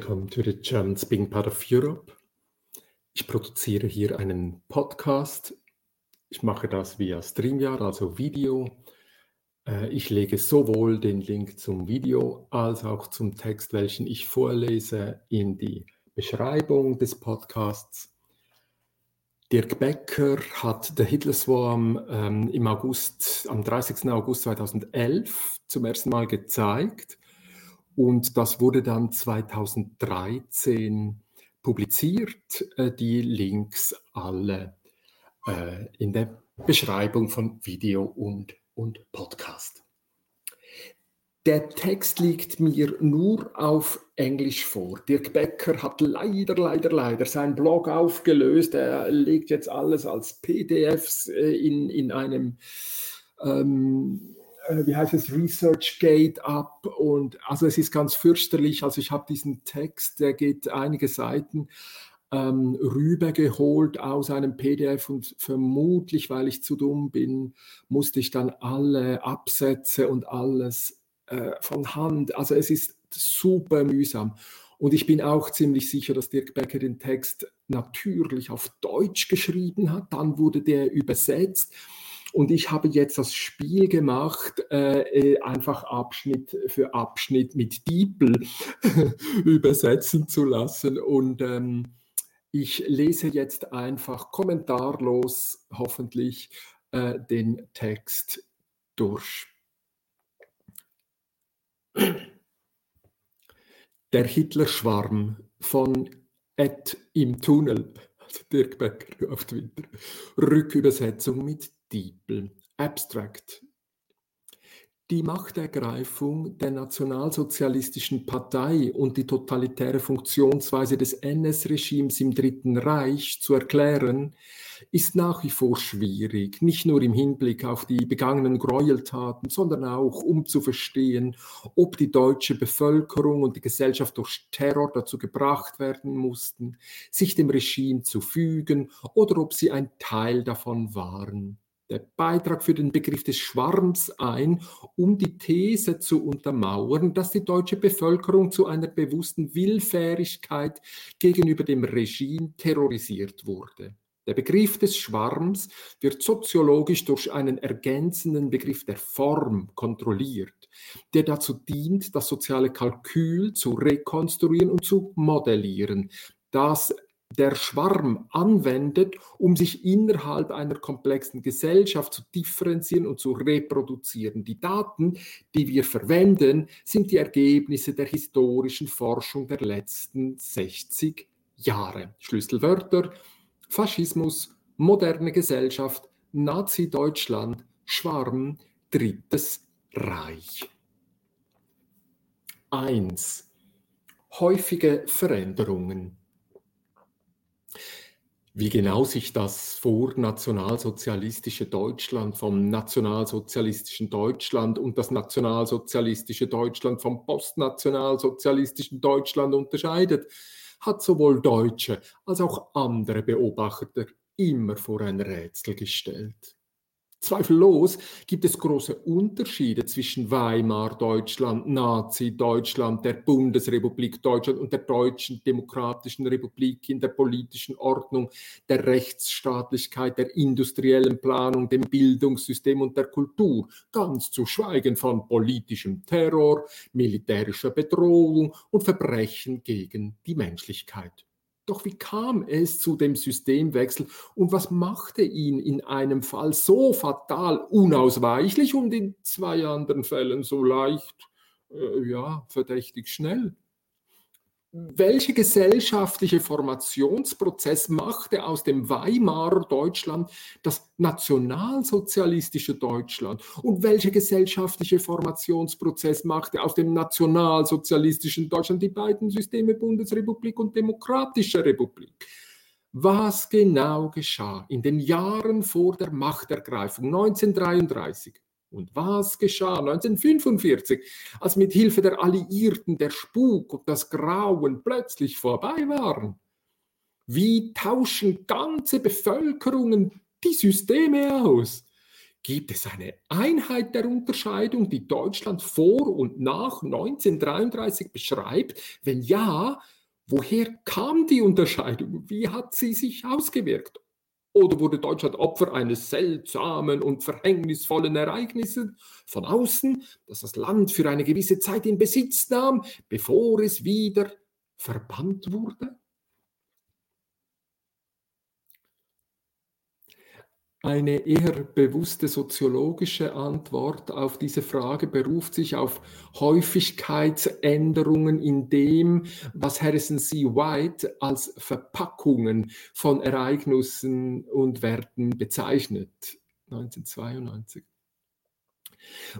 Welcome to the German Speaking Part of Europe. Ich produziere hier einen Podcast. Ich mache das via StreamYard, also Video. Äh, ich lege sowohl den Link zum Video als auch zum Text, welchen ich vorlese, in die Beschreibung des Podcasts. Dirk Becker hat The Hitler Swarm ähm, im August, am 30. August 2011 zum ersten Mal gezeigt. Und das wurde dann 2013 publiziert. Äh, die Links alle äh, in der Beschreibung von Video und, und Podcast. Der Text liegt mir nur auf Englisch vor. Dirk Becker hat leider, leider, leider seinen Blog aufgelöst. Er legt jetzt alles als PDFs äh, in, in einem ähm, äh, wie heißt es, ResearchGate ab und also es ist ganz fürchterlich. Also ich habe diesen Text, der geht einige Seiten ähm, rübergeholt aus einem PDF und vermutlich, weil ich zu dumm bin, musste ich dann alle Absätze und alles äh, von Hand. Also es ist super mühsam. Und ich bin auch ziemlich sicher, dass Dirk Becker den Text natürlich auf Deutsch geschrieben hat. Dann wurde der übersetzt. Und ich habe jetzt das Spiel gemacht, äh, äh einfach Abschnitt für Abschnitt mit Diepel übersetzen zu lassen. Und ähm, ich lese jetzt einfach kommentarlos, hoffentlich, äh, den Text durch. Der Hitler-Schwarm von Ed im Tunnel, also Dirk Becker auf Twitter, Rückübersetzung mit Diepel. Abstract. Die Machtergreifung der Nationalsozialistischen Partei und die totalitäre Funktionsweise des NS-Regimes im Dritten Reich zu erklären, ist nach wie vor schwierig, nicht nur im Hinblick auf die begangenen Gräueltaten, sondern auch um zu verstehen, ob die deutsche Bevölkerung und die Gesellschaft durch Terror dazu gebracht werden mussten, sich dem Regime zu fügen oder ob sie ein Teil davon waren der Beitrag für den Begriff des Schwarms ein, um die These zu untermauern, dass die deutsche Bevölkerung zu einer bewussten Willfährigkeit gegenüber dem Regime terrorisiert wurde. Der Begriff des Schwarms wird soziologisch durch einen ergänzenden Begriff der Form kontrolliert, der dazu dient, das soziale Kalkül zu rekonstruieren und zu modellieren. Das der Schwarm anwendet, um sich innerhalb einer komplexen Gesellschaft zu differenzieren und zu reproduzieren. Die Daten, die wir verwenden, sind die Ergebnisse der historischen Forschung der letzten 60 Jahre. Schlüsselwörter Faschismus, moderne Gesellschaft, Nazi-Deutschland, Schwarm, Drittes Reich. 1. Häufige Veränderungen. Wie genau sich das vornationalsozialistische Deutschland vom nationalsozialistischen Deutschland und das nationalsozialistische Deutschland vom postnationalsozialistischen Deutschland unterscheidet, hat sowohl Deutsche als auch andere Beobachter immer vor ein Rätsel gestellt. Zweifellos gibt es große Unterschiede zwischen Weimar Deutschland, Nazi Deutschland, der Bundesrepublik Deutschland und der Deutschen Demokratischen Republik in der politischen Ordnung, der Rechtsstaatlichkeit, der industriellen Planung, dem Bildungssystem und der Kultur, ganz zu schweigen von politischem Terror, militärischer Bedrohung und Verbrechen gegen die Menschlichkeit. Doch wie kam es zu dem Systemwechsel und was machte ihn in einem Fall so fatal unausweichlich und in zwei anderen Fällen so leicht, äh, ja, verdächtig schnell? Welche gesellschaftliche Formationsprozess machte aus dem Weimarer Deutschland das nationalsozialistische Deutschland? Und welcher gesellschaftliche Formationsprozess machte aus dem nationalsozialistischen Deutschland die beiden Systeme Bundesrepublik und Demokratische Republik? Was genau geschah in den Jahren vor der Machtergreifung 1933? Und was geschah 1945, als mit Hilfe der Alliierten der Spuk und das Grauen plötzlich vorbei waren? Wie tauschen ganze Bevölkerungen die Systeme aus? Gibt es eine Einheit der Unterscheidung, die Deutschland vor und nach 1933 beschreibt? Wenn ja, woher kam die Unterscheidung? Wie hat sie sich ausgewirkt? Oder wurde Deutschland Opfer eines seltsamen und verhängnisvollen Ereignisses von außen, das das Land für eine gewisse Zeit in Besitz nahm, bevor es wieder verbannt wurde? Eine eher bewusste soziologische Antwort auf diese Frage beruft sich auf Häufigkeitsänderungen in dem, was Harrison C. White als Verpackungen von Ereignissen und Werten bezeichnet. 1992.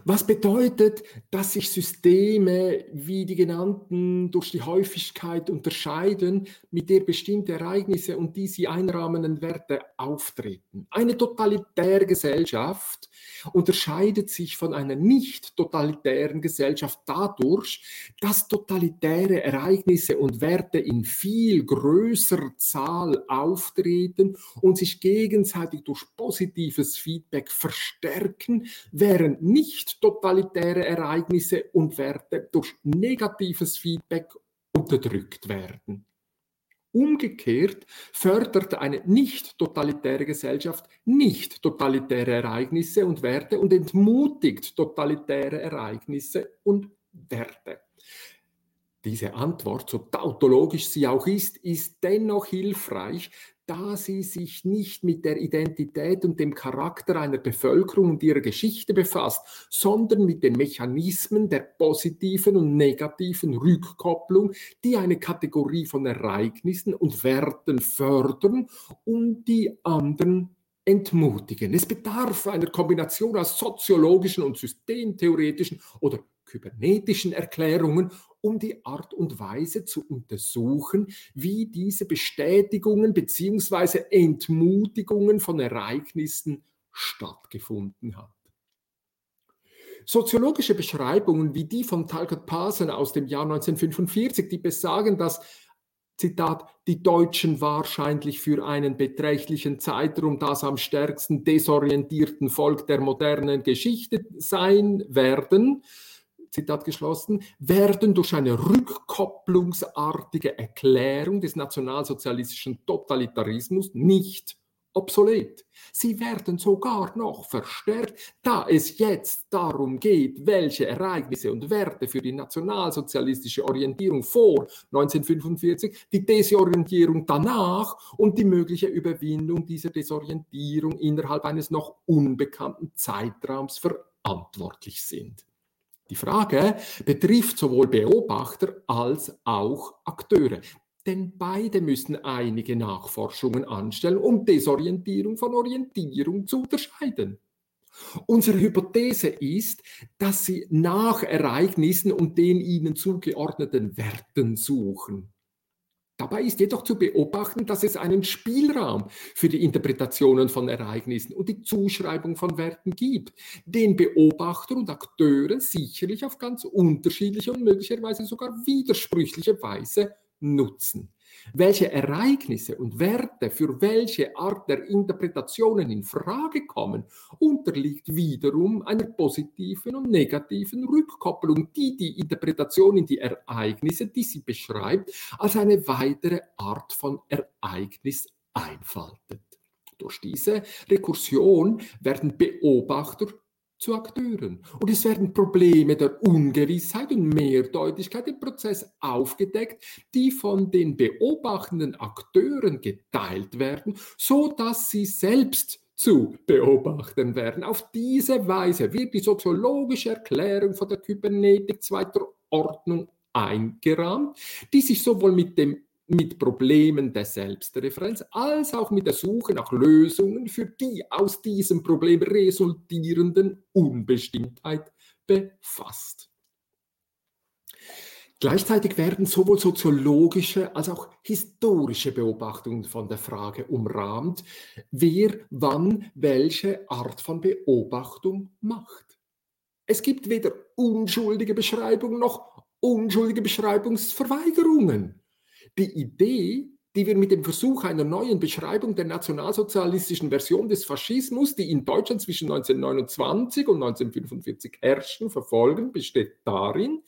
Was bedeutet, dass sich Systeme wie die genannten durch die Häufigkeit unterscheiden, mit der bestimmte Ereignisse und die sie einrahmenden Werte auftreten? Eine totalitäre Gesellschaft unterscheidet sich von einer nicht totalitären Gesellschaft dadurch, dass totalitäre Ereignisse und Werte in viel größerer Zahl auftreten und sich gegenseitig durch positives Feedback verstärken, während nicht totalitäre Ereignisse und Werte durch negatives Feedback unterdrückt werden. Umgekehrt fördert eine nicht totalitäre Gesellschaft nicht totalitäre Ereignisse und Werte und entmutigt totalitäre Ereignisse und Werte. Diese Antwort, so tautologisch sie auch ist, ist dennoch hilfreich, da sie sich nicht mit der Identität und dem Charakter einer Bevölkerung und ihrer Geschichte befasst, sondern mit den Mechanismen der positiven und negativen Rückkopplung, die eine Kategorie von Ereignissen und Werten fördern und die anderen entmutigen. Es bedarf einer Kombination aus soziologischen und systemtheoretischen oder kybernetischen Erklärungen, um die Art und Weise zu untersuchen, wie diese Bestätigungen bzw. Entmutigungen von Ereignissen stattgefunden hat. Soziologische Beschreibungen wie die von Talcott Parson aus dem Jahr 1945, die besagen, dass Zitat, die Deutschen wahrscheinlich für einen beträchtlichen Zeitraum das am stärksten desorientierten Volk der modernen Geschichte sein werden, Zitat geschlossen, werden durch eine rückkopplungsartige Erklärung des nationalsozialistischen Totalitarismus nicht obsolet. Sie werden sogar noch verstärkt, da es jetzt darum geht, welche Ereignisse und Werte für die nationalsozialistische Orientierung vor 1945, die Desorientierung danach und die mögliche Überwindung dieser Desorientierung innerhalb eines noch unbekannten Zeitraums verantwortlich sind. Die Frage betrifft sowohl Beobachter als auch Akteure. Denn beide müssen einige Nachforschungen anstellen, um Desorientierung von Orientierung zu unterscheiden. Unsere Hypothese ist, dass sie nach Ereignissen und den ihnen zugeordneten Werten suchen. Dabei ist jedoch zu beobachten, dass es einen Spielraum für die Interpretationen von Ereignissen und die Zuschreibung von Werten gibt, den Beobachter und Akteure sicherlich auf ganz unterschiedliche und möglicherweise sogar widersprüchliche Weise nutzen. Welche Ereignisse und Werte für welche Art der Interpretationen in Frage kommen, unterliegt wiederum einer positiven und negativen Rückkopplung, die die Interpretation in die Ereignisse, die sie beschreibt, als eine weitere Art von Ereignis einfaltet. Durch diese Rekursion werden Beobachter zu Akteuren. Und es werden Probleme der Ungewissheit und Mehrdeutigkeit im Prozess aufgedeckt, die von den beobachtenden Akteuren geteilt werden, so dass sie selbst zu beobachten werden. Auf diese Weise wird die soziologische Erklärung von der Kybernetik zweiter Ordnung eingerahmt, die sich sowohl mit dem mit Problemen der Selbstreferenz als auch mit der Suche nach Lösungen für die aus diesem Problem resultierenden Unbestimmtheit befasst. Gleichzeitig werden sowohl soziologische als auch historische Beobachtungen von der Frage umrahmt, wer wann welche Art von Beobachtung macht. Es gibt weder unschuldige Beschreibungen noch unschuldige Beschreibungsverweigerungen. Die Idee die wir mit dem Versuch einer neuen Beschreibung der nationalsozialistischen Version des Faschismus, die in Deutschland zwischen 1929 und 1945 herrschten, verfolgen, besteht darin,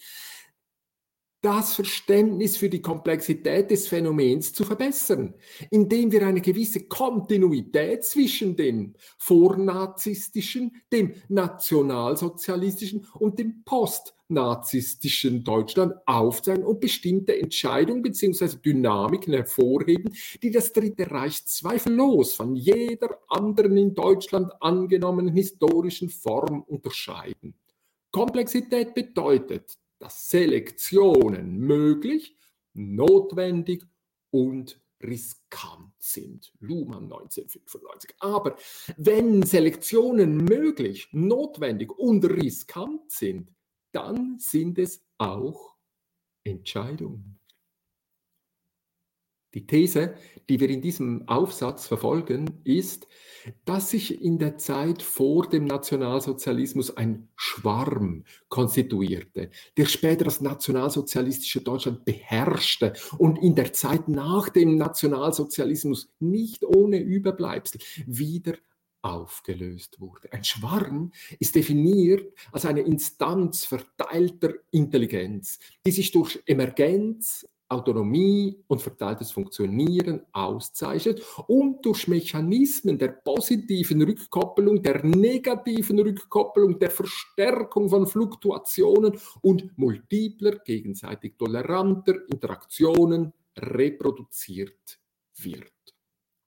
das Verständnis für die Komplexität des Phänomens zu verbessern, indem wir eine gewisse Kontinuität zwischen dem vornazistischen, dem nationalsozialistischen und dem postnazistischen Deutschland aufzeigen und bestimmte Entscheidungen bzw. Dynamiken hervorheben, die das Dritte Reich zweifellos von jeder anderen in Deutschland angenommenen historischen Form unterscheiden. Komplexität bedeutet, dass Selektionen möglich, notwendig und riskant sind. Luhmann 1995. Aber wenn Selektionen möglich, notwendig und riskant sind, dann sind es auch Entscheidungen. Die These, die wir in diesem Aufsatz verfolgen, ist, dass sich in der Zeit vor dem Nationalsozialismus ein Schwarm konstituierte, der später das nationalsozialistische Deutschland beherrschte und in der Zeit nach dem Nationalsozialismus nicht ohne Überbleibsel wieder aufgelöst wurde. Ein Schwarm ist definiert als eine Instanz verteilter Intelligenz, die sich durch Emergenz, Autonomie und verteiltes Funktionieren auszeichnet und durch Mechanismen der positiven Rückkoppelung, der negativen Rückkoppelung, der Verstärkung von Fluktuationen und multipler, gegenseitig toleranter Interaktionen reproduziert wird.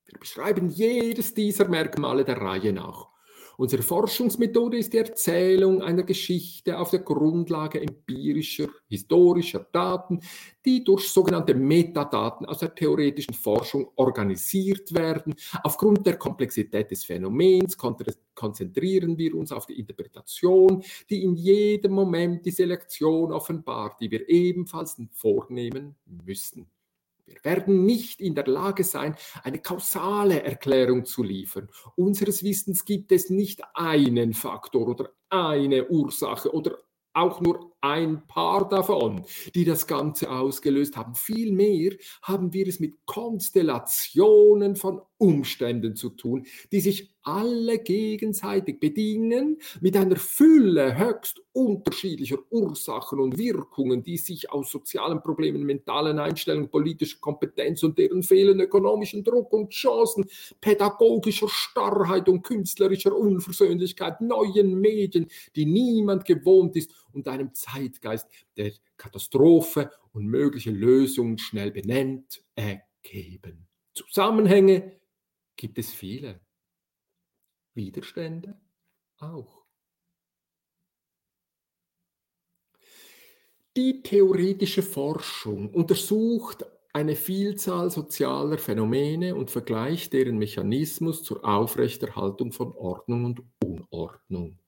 Wir beschreiben jedes dieser Merkmale der Reihe nach Unsere Forschungsmethode ist die Erzählung einer Geschichte auf der Grundlage empirischer, historischer Daten, die durch sogenannte Metadaten aus der theoretischen Forschung organisiert werden. Aufgrund der Komplexität des Phänomens konzentrieren wir uns auf die Interpretation, die in jedem Moment die Selektion offenbart, die wir ebenfalls vornehmen müssen. Wir werden nicht in der Lage sein, eine kausale Erklärung zu liefern. Unseres Wissens gibt es nicht einen Faktor oder eine Ursache oder auch nur ein paar davon, die das Ganze ausgelöst haben. Vielmehr haben wir es mit Konstellationen von Umständen zu tun, die sich alle gegenseitig bedingen mit einer Fülle höchst unterschiedlicher Ursachen und Wirkungen, die sich aus sozialen Problemen, mentalen Einstellungen, politischer Kompetenz und deren fehlenden ökonomischen Druck und Chancen, pädagogischer Starrheit und künstlerischer Unversöhnlichkeit, neuen Medien, die niemand gewohnt ist und einem Zeitgeist der Katastrophe und mögliche Lösungen schnell benennt, ergeben. Zusammenhänge gibt es viele. Widerstände auch. Die theoretische Forschung untersucht eine Vielzahl sozialer Phänomene und vergleicht deren Mechanismus zur Aufrechterhaltung von Ordnung und Unordnung.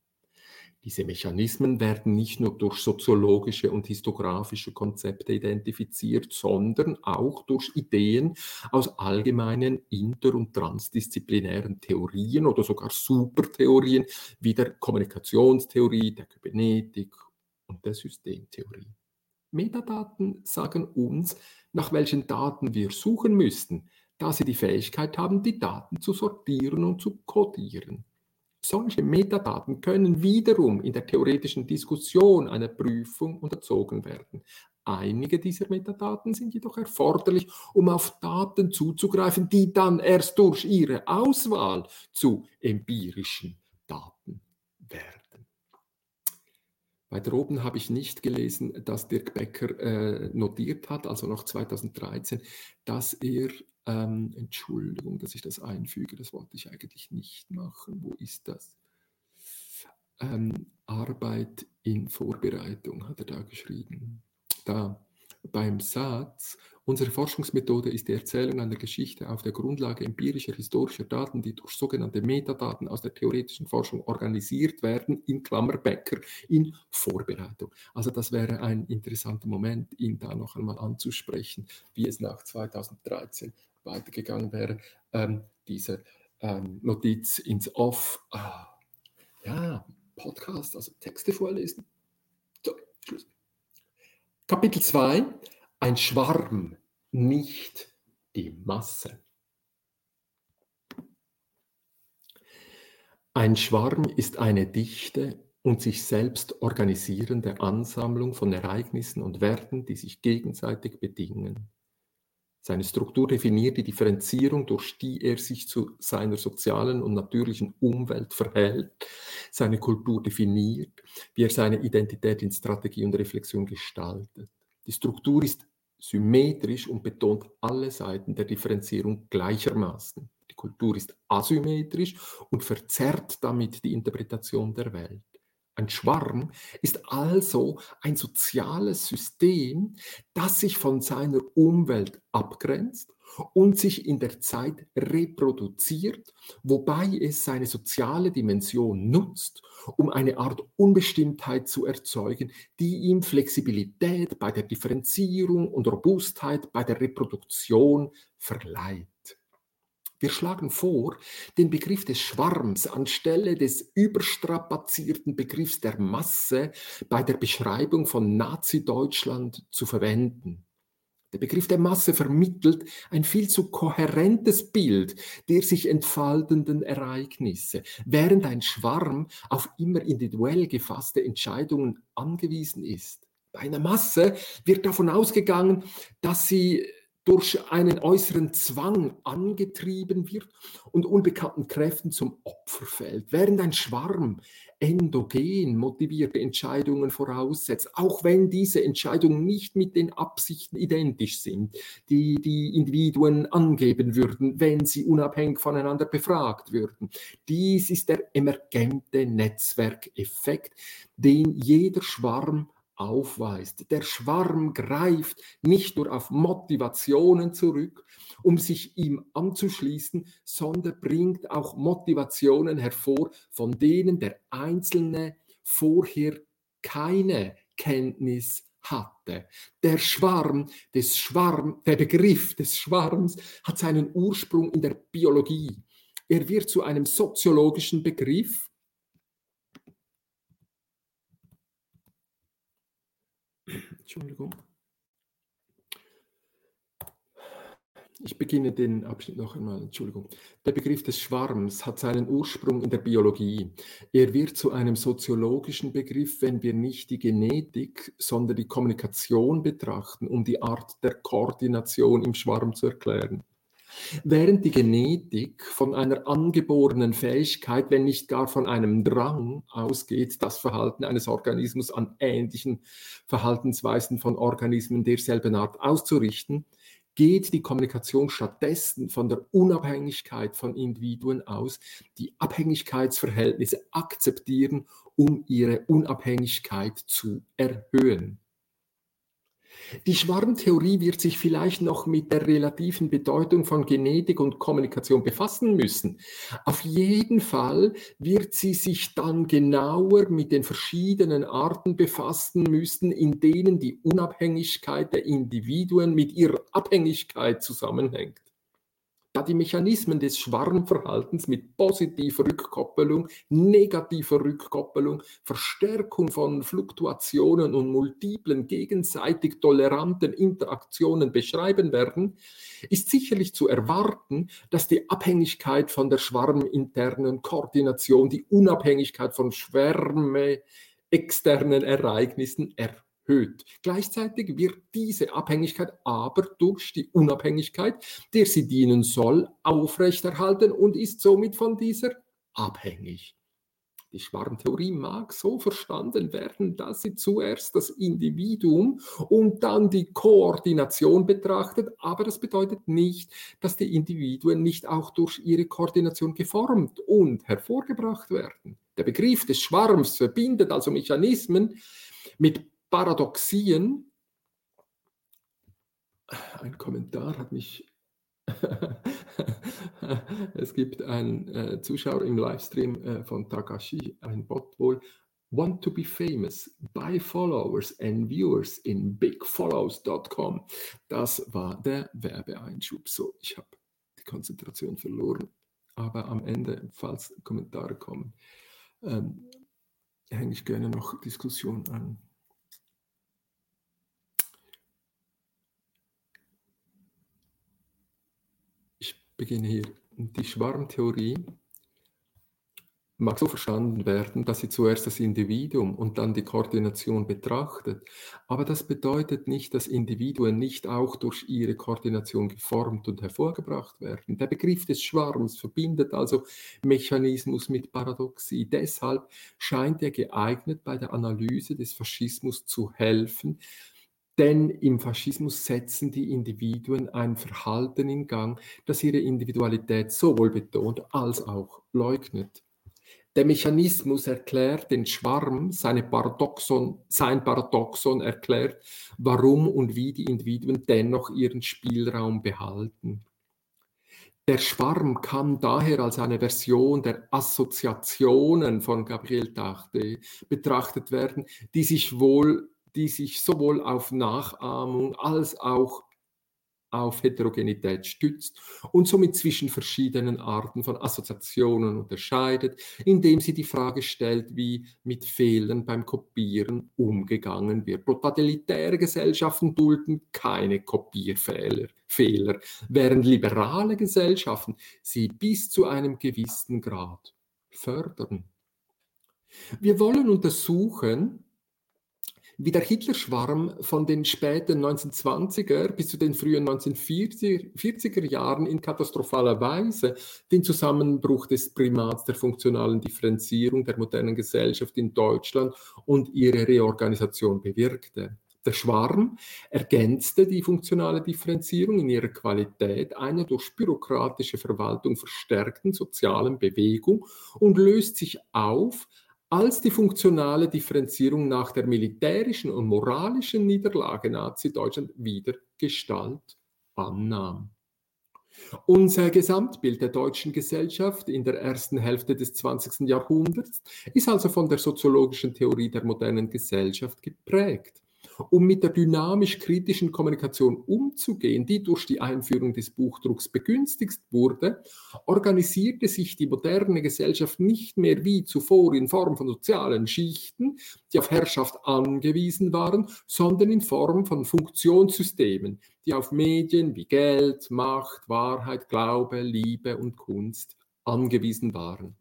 Diese Mechanismen werden nicht nur durch soziologische und histografische Konzepte identifiziert, sondern auch durch Ideen aus allgemeinen inter- und transdisziplinären Theorien oder sogar Supertheorien wie der Kommunikationstheorie, der Kybernetik und der Systemtheorie. Metadaten sagen uns, nach welchen Daten wir suchen müssten, da sie die Fähigkeit haben, die Daten zu sortieren und zu codieren. Solche Metadaten können wiederum in der theoretischen Diskussion einer Prüfung unterzogen werden. Einige dieser Metadaten sind jedoch erforderlich, um auf Daten zuzugreifen, die dann erst durch ihre Auswahl zu empirischen Daten werden. Weiter oben habe ich nicht gelesen, dass Dirk Becker äh, notiert hat, also noch 2013, dass er ähm, Entschuldigung, dass ich das einfüge, das wollte ich eigentlich nicht machen. Wo ist das? Ähm, Arbeit in Vorbereitung hat er da geschrieben. Da beim Satz, unsere Forschungsmethode ist die Erzählung einer Geschichte auf der Grundlage empirischer historischer Daten, die durch sogenannte Metadaten aus der theoretischen Forschung organisiert werden, in Klammer Becker, in Vorbereitung. Also das wäre ein interessanter Moment, ihn da noch einmal anzusprechen, wie es nach 2013 weitergegangen wäre, ähm, diese ähm, Notiz ins Off. Ah, ja, Podcast, also Texte vorlesen. So, Schluss. Kapitel 2, ein Schwarm, nicht die Masse. Ein Schwarm ist eine dichte und sich selbst organisierende Ansammlung von Ereignissen und Werten, die sich gegenseitig bedingen. Seine Struktur definiert die Differenzierung, durch die er sich zu seiner sozialen und natürlichen Umwelt verhält. Seine Kultur definiert, wie er seine Identität in Strategie und Reflexion gestaltet. Die Struktur ist symmetrisch und betont alle Seiten der Differenzierung gleichermaßen. Die Kultur ist asymmetrisch und verzerrt damit die Interpretation der Welt. Ein Schwarm ist also ein soziales System, das sich von seiner Umwelt abgrenzt und sich in der Zeit reproduziert, wobei es seine soziale Dimension nutzt, um eine Art Unbestimmtheit zu erzeugen, die ihm Flexibilität bei der Differenzierung und Robustheit bei der Reproduktion verleiht. Wir schlagen vor, den Begriff des Schwarms anstelle des überstrapazierten Begriffs der Masse bei der Beschreibung von Nazi-Deutschland zu verwenden. Der Begriff der Masse vermittelt ein viel zu kohärentes Bild der sich entfaltenden Ereignisse, während ein Schwarm auf immer individuell gefasste Entscheidungen angewiesen ist. Bei einer Masse wird davon ausgegangen, dass sie durch einen äußeren Zwang angetrieben wird und unbekannten Kräften zum Opfer fällt, während ein Schwarm endogen motivierte Entscheidungen voraussetzt, auch wenn diese Entscheidungen nicht mit den Absichten identisch sind, die die Individuen angeben würden, wenn sie unabhängig voneinander befragt würden. Dies ist der emergente Netzwerkeffekt, den jeder Schwarm aufweist. Der Schwarm greift nicht nur auf Motivationen zurück, um sich ihm anzuschließen, sondern bringt auch Motivationen hervor, von denen der Einzelne vorher keine Kenntnis hatte. Der Schwarm des Schwarm, der Begriff des Schwarms hat seinen Ursprung in der Biologie. Er wird zu einem soziologischen Begriff, Entschuldigung. Ich beginne den Abschnitt noch einmal. Entschuldigung. Der Begriff des Schwarms hat seinen Ursprung in der Biologie. Er wird zu einem soziologischen Begriff, wenn wir nicht die Genetik, sondern die Kommunikation betrachten, um die Art der Koordination im Schwarm zu erklären. Während die Genetik von einer angeborenen Fähigkeit, wenn nicht gar von einem Drang ausgeht, das Verhalten eines Organismus an ähnlichen Verhaltensweisen von Organismen derselben Art auszurichten, geht die Kommunikation stattdessen von der Unabhängigkeit von Individuen aus, die Abhängigkeitsverhältnisse akzeptieren, um ihre Unabhängigkeit zu erhöhen. Die Schwarmtheorie wird sich vielleicht noch mit der relativen Bedeutung von Genetik und Kommunikation befassen müssen. Auf jeden Fall wird sie sich dann genauer mit den verschiedenen Arten befassen müssen, in denen die Unabhängigkeit der Individuen mit ihrer Abhängigkeit zusammenhängt da die Mechanismen des Schwarmverhaltens mit positiver Rückkoppelung, negativer Rückkoppelung, Verstärkung von Fluktuationen und multiplen gegenseitig toleranten Interaktionen beschreiben werden, ist sicherlich zu erwarten, dass die Abhängigkeit von der schwarminternen Koordination, die Unabhängigkeit von Schwärme externen Ereignissen erhöht erhöht. Gleichzeitig wird diese Abhängigkeit aber durch die Unabhängigkeit, der sie dienen soll, aufrechterhalten und ist somit von dieser abhängig. Die Schwarmtheorie mag so verstanden werden, dass sie zuerst das Individuum und dann die Koordination betrachtet, aber das bedeutet nicht, dass die Individuen nicht auch durch ihre Koordination geformt und hervorgebracht werden. Der Begriff des Schwarms verbindet also Mechanismen mit Paradoxien. Ein Kommentar hat mich. es gibt einen äh, Zuschauer im Livestream äh, von Takashi, ein Bot wohl. Want to be famous, buy followers and viewers in bigfollows.com. Das war der Werbeeinschub. So, ich habe die Konzentration verloren. Aber am Ende, falls Kommentare kommen, ähm, hänge ich gerne noch Diskussion an. Beginne hier. Die Schwarmtheorie mag so verstanden werden, dass sie zuerst das Individuum und dann die Koordination betrachtet. Aber das bedeutet nicht, dass Individuen nicht auch durch ihre Koordination geformt und hervorgebracht werden. Der Begriff des Schwarms verbindet also Mechanismus mit Paradoxie. Deshalb scheint er geeignet, bei der Analyse des Faschismus zu helfen, denn im Faschismus setzen die Individuen ein Verhalten in Gang, das ihre Individualität sowohl betont als auch leugnet. Der Mechanismus erklärt den Schwarm, Paradoxon, sein Paradoxon erklärt, warum und wie die Individuen dennoch ihren Spielraum behalten. Der Schwarm kann daher als eine Version der Assoziationen von Gabriel Tachte betrachtet werden, die sich wohl die sich sowohl auf Nachahmung als auch auf Heterogenität stützt und somit zwischen verschiedenen Arten von Assoziationen unterscheidet, indem sie die Frage stellt, wie mit Fehlern beim Kopieren umgegangen wird. Totalitäre Gesellschaften dulden keine Kopierfehler, Fehler, während liberale Gesellschaften sie bis zu einem gewissen Grad fördern. Wir wollen untersuchen, wie der Hitlerschwarm von den späten 1920er bis zu den frühen 1940er Jahren in katastrophaler Weise den Zusammenbruch des Primats der funktionalen Differenzierung der modernen Gesellschaft in Deutschland und ihre Reorganisation bewirkte. Der Schwarm ergänzte die funktionale Differenzierung in ihrer Qualität einer durch bürokratische Verwaltung verstärkten sozialen Bewegung und löst sich auf als die funktionale Differenzierung nach der militärischen und moralischen Niederlage Nazi-Deutschland wieder Gestalt annahm. Unser Gesamtbild der deutschen Gesellschaft in der ersten Hälfte des 20. Jahrhunderts ist also von der soziologischen Theorie der modernen Gesellschaft geprägt. Um mit der dynamisch-kritischen Kommunikation umzugehen, die durch die Einführung des Buchdrucks begünstigt wurde, organisierte sich die moderne Gesellschaft nicht mehr wie zuvor in Form von sozialen Schichten, die auf Herrschaft angewiesen waren, sondern in Form von Funktionssystemen, die auf Medien wie Geld, Macht, Wahrheit, Glaube, Liebe und Kunst angewiesen waren.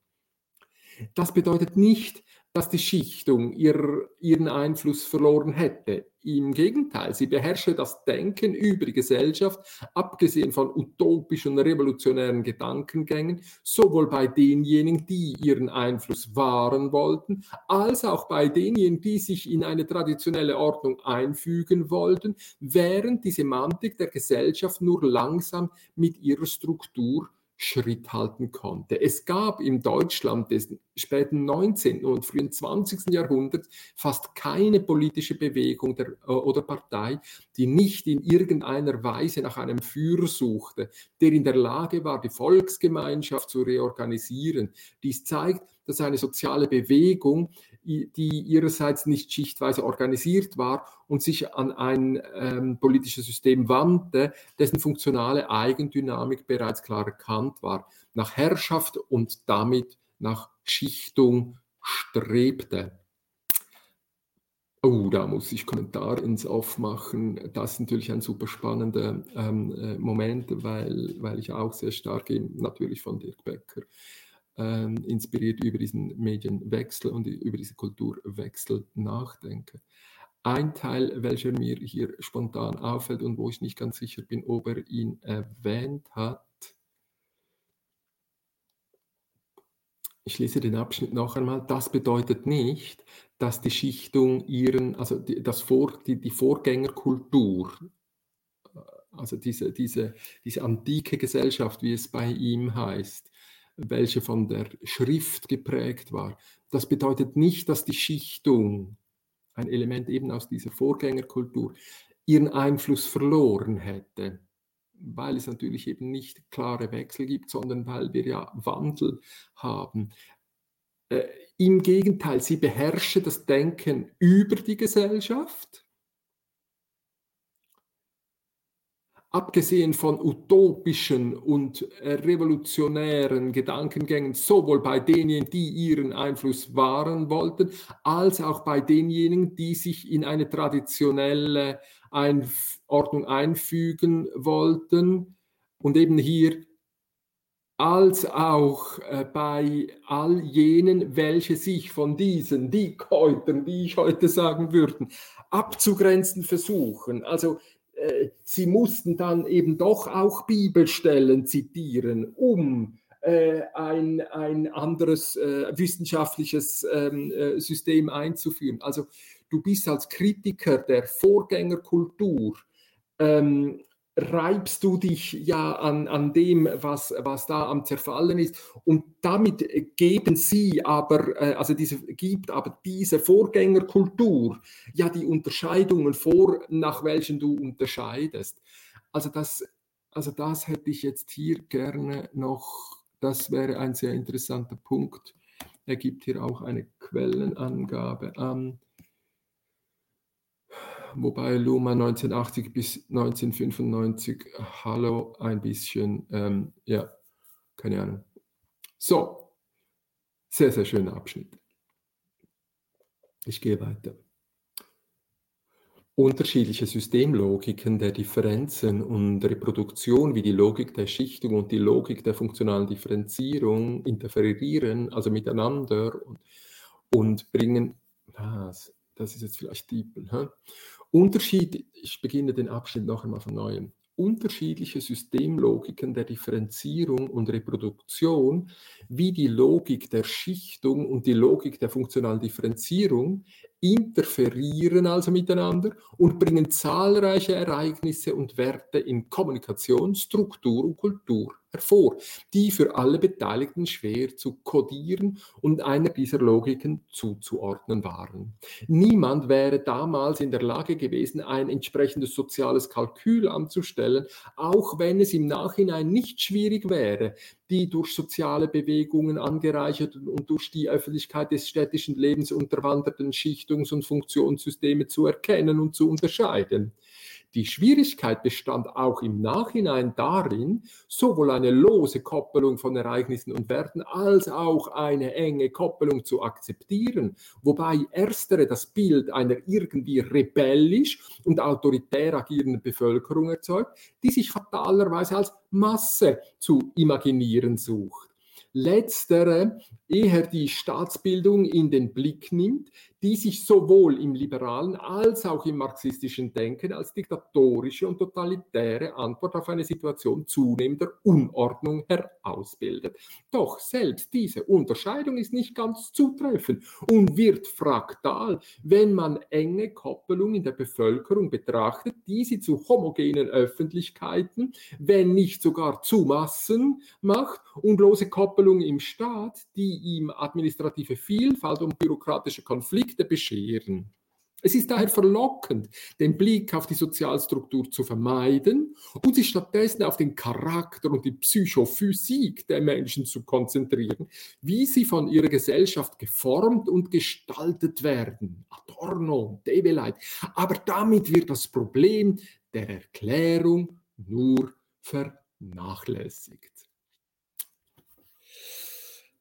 Das bedeutet nicht, dass die Schichtung ihr, ihren Einfluss verloren hätte. Im Gegenteil, sie beherrsche das Denken über die Gesellschaft, abgesehen von utopischen, revolutionären Gedankengängen, sowohl bei denjenigen, die ihren Einfluss wahren wollten, als auch bei denjenigen, die sich in eine traditionelle Ordnung einfügen wollten, während die Semantik der Gesellschaft nur langsam mit ihrer Struktur Schritt halten konnte. Es gab im Deutschland des späten 19. und frühen 20. Jahrhunderts fast keine politische Bewegung der, äh, oder Partei, die nicht in irgendeiner Weise nach einem Führer suchte, der in der Lage war, die Volksgemeinschaft zu reorganisieren. Dies zeigt, dass eine soziale Bewegung die ihrerseits nicht schichtweise organisiert war und sich an ein ähm, politisches System wandte, dessen funktionale Eigendynamik bereits klar erkannt war, nach Herrschaft und damit nach Schichtung strebte. Oh, da muss ich Kommentar ins Off machen. Das ist natürlich ein super spannender ähm, äh, Moment, weil, weil ich auch sehr stark eben natürlich von Dirk Becker ähm, inspiriert über diesen Medienwechsel und über diesen Kulturwechsel nachdenke. Ein Teil, welcher mir hier spontan auffällt und wo ich nicht ganz sicher bin, ob er ihn erwähnt hat, ich lese den Abschnitt noch einmal, das bedeutet nicht, dass die Schichtung ihren, also die, das Vor, die, die Vorgängerkultur, also diese, diese, diese antike Gesellschaft, wie es bei ihm heißt, welche von der Schrift geprägt war. Das bedeutet nicht, dass die Schichtung, ein Element eben aus dieser Vorgängerkultur, ihren Einfluss verloren hätte, weil es natürlich eben nicht klare Wechsel gibt, sondern weil wir ja Wandel haben. Äh, Im Gegenteil, sie beherrsche das Denken über die Gesellschaft abgesehen von utopischen und revolutionären Gedankengängen, sowohl bei denjenigen, die ihren Einfluss wahren wollten, als auch bei denjenigen, die sich in eine traditionelle Ordnung einfügen wollten und eben hier als auch äh, bei all jenen, welche sich von diesen Dickhäutern, wie ich heute sagen würde, abzugrenzen versuchen. Also äh, sie mussten dann eben doch auch Bibelstellen zitieren, um äh, ein, ein anderes äh, wissenschaftliches ähm, äh, System einzuführen. Also du bist als Kritiker der Vorgängerkultur ähm, reibst du dich ja an, an dem, was, was da am Zerfallen ist. Und damit geben sie aber, äh, also diese, gibt aber diese Vorgängerkultur ja die Unterscheidungen vor, nach welchen du unterscheidest. Also das, also das hätte ich jetzt hier gerne noch, das wäre ein sehr interessanter Punkt. Er gibt hier auch eine Quellenangabe an wobei Luma 1980 bis 1995 Hallo ein bisschen, ähm, ja, keine Ahnung. So, sehr, sehr schöner Abschnitt. Ich gehe weiter. Unterschiedliche Systemlogiken der Differenzen und Reproduktion wie die Logik der Schichtung und die Logik der funktionalen Differenzierung interferieren also miteinander und, und bringen, was, das ist jetzt vielleicht Diepel, Unterschied, ich beginne den Abschnitt noch einmal von neuem. Unterschiedliche Systemlogiken der Differenzierung und Reproduktion, wie die Logik der Schichtung und die Logik der funktionalen Differenzierung, interferieren also miteinander und bringen zahlreiche Ereignisse und Werte in Kommunikation, Struktur und Kultur hervor, die für alle Beteiligten schwer zu kodieren und einer dieser Logiken zuzuordnen waren. Niemand wäre damals in der Lage gewesen, ein entsprechendes soziales Kalkül anzustellen, auch wenn es im Nachhinein nicht schwierig wäre, die durch soziale Bewegungen angereicherten und durch die Öffentlichkeit des städtischen Lebens unterwanderten Schichtungs- und Funktionssysteme zu erkennen und zu unterscheiden. Die Schwierigkeit bestand auch im Nachhinein darin, sowohl eine lose Koppelung von Ereignissen und Werten als auch eine enge Koppelung zu akzeptieren, wobei erstere das Bild einer irgendwie rebellisch und autoritär agierenden Bevölkerung erzeugt, die sich fatalerweise als Masse zu imaginieren sucht. Letztere eher die Staatsbildung in den Blick nimmt, die sich sowohl im liberalen als auch im marxistischen Denken als diktatorische und totalitäre Antwort auf eine Situation zunehmender Unordnung herausbildet. Doch selbst diese Unterscheidung ist nicht ganz zutreffend und wird fraktal, wenn man enge Koppelung in der Bevölkerung betrachtet, die sie zu homogenen Öffentlichkeiten, wenn nicht sogar zu Massen macht und bloße Koppelung im Staat, die ihm administrative Vielfalt und bürokratische Konflikte Konflikte bescheren. Es ist daher verlockend, den Blick auf die Sozialstruktur zu vermeiden und sich stattdessen auf den Charakter und die Psychophysik der Menschen zu konzentrieren, wie sie von ihrer Gesellschaft geformt und gestaltet werden. Adorno, Debeleit. Aber damit wird das Problem der Erklärung nur vernachlässigt.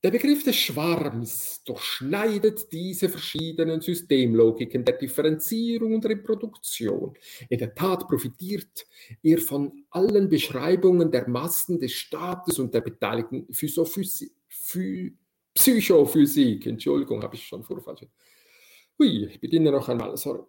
Der Begriff des Schwarms durchschneidet diese verschiedenen Systemlogiken der Differenzierung und Reproduktion. In der Tat profitiert er von allen Beschreibungen der Massen des Staates und der beteiligten Physophysik. Psychophysik, Entschuldigung, habe ich schon vorfalsch. Hui, ich beginne noch einmal, sorry.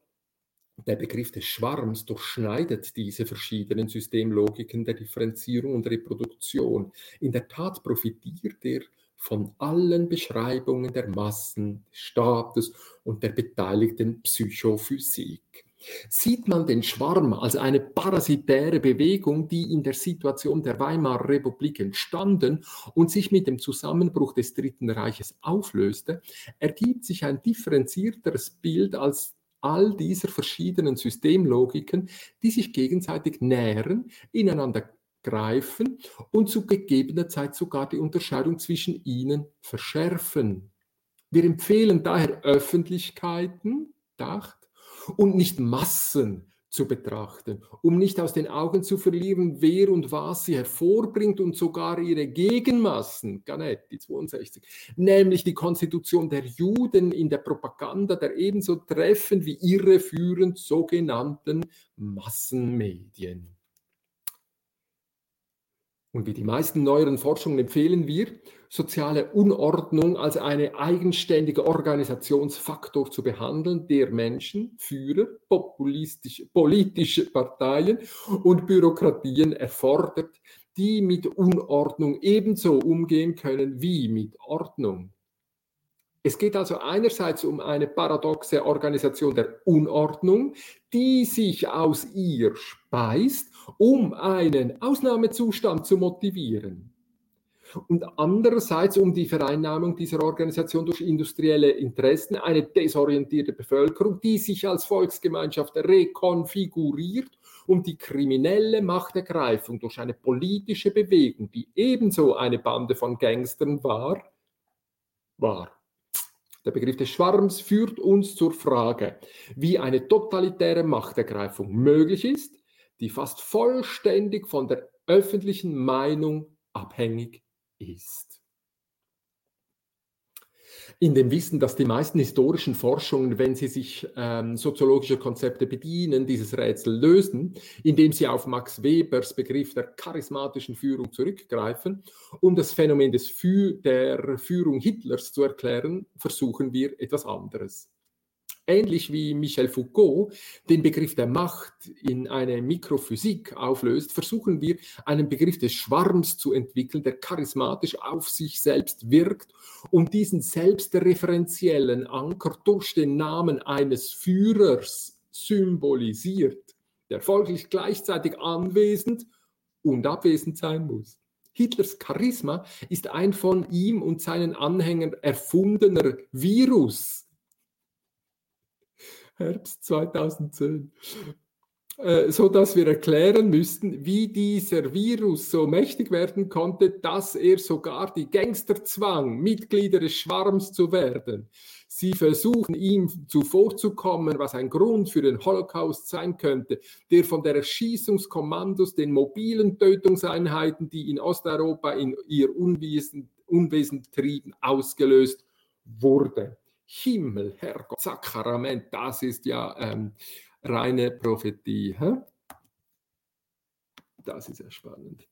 Der Begriff des Schwarms durchschneidet diese verschiedenen Systemlogiken der Differenzierung und Reproduktion. In der Tat profitiert er von allen Beschreibungen der Massen, des Staates und der beteiligten Psychophysik. Sieht man den Schwarm als eine parasitäre Bewegung, die in der Situation der Weimarer Republik entstanden und sich mit dem Zusammenbruch des Dritten Reiches auflöste, ergibt sich ein differenzierteres Bild als all dieser verschiedenen Systemlogiken, die sich gegenseitig nähren, ineinander greifen und zu gegebener Zeit sogar die Unterscheidung zwischen ihnen verschärfen. Wir empfehlen daher Öffentlichkeiten, dacht, und nicht Massen zu betrachten, um nicht aus den Augen zu verlieren, wer und was sie hervorbringt und sogar ihre Gegenmassen, Ganetti 62, nämlich die Konstitution der Juden in der Propaganda der ebenso treffend wie irreführend sogenannten Massenmedien. Und wie die meisten neueren Forschungen empfehlen wir, soziale Unordnung als eine eigenständige Organisationsfaktor zu behandeln, der Menschen, Führer, populistische, politische Parteien und Bürokratien erfordert, die mit Unordnung ebenso umgehen können wie mit Ordnung. Es geht also einerseits um eine paradoxe Organisation der Unordnung, die sich aus ihr speist, um einen Ausnahmezustand zu motivieren. Und andererseits um die Vereinnahmung dieser Organisation durch industrielle Interessen, eine desorientierte Bevölkerung, die sich als Volksgemeinschaft rekonfiguriert, um die kriminelle Machtergreifung durch eine politische Bewegung, die ebenso eine Bande von Gangstern war, war. Der Begriff des Schwarms führt uns zur Frage, wie eine totalitäre Machtergreifung möglich ist, die fast vollständig von der öffentlichen Meinung abhängig ist in dem Wissen, dass die meisten historischen Forschungen, wenn sie sich ähm, soziologischer Konzepte bedienen, dieses Rätsel lösen, indem sie auf Max Webers Begriff der charismatischen Führung zurückgreifen. Um das Phänomen des Fü der Führung Hitlers zu erklären, versuchen wir etwas anderes ähnlich wie Michel Foucault den Begriff der Macht in eine Mikrophysik auflöst, versuchen wir einen Begriff des Schwarms zu entwickeln, der charismatisch auf sich selbst wirkt und diesen selbstreferenziellen Anker durch den Namen eines Führers symbolisiert, der folglich gleichzeitig anwesend und abwesend sein muss. Hitlers Charisma ist ein von ihm und seinen Anhängern erfundener Virus, Herbst 2010. Äh, so dass wir erklären müssten, wie dieser Virus so mächtig werden konnte, dass er sogar die Gangster zwang, Mitglieder des Schwarms zu werden. Sie versuchen ihm zuvorzukommen, was ein Grund für den Holocaust sein könnte, der von der Erschießungskommandos, den mobilen Tötungseinheiten, die in Osteuropa in ihr Unwesen, Unwesen trieben, ausgelöst wurde. Himmel, Herrgott, Sakrament, das ist ja ähm, reine Prophetie. Hä? Das ist ja spannend.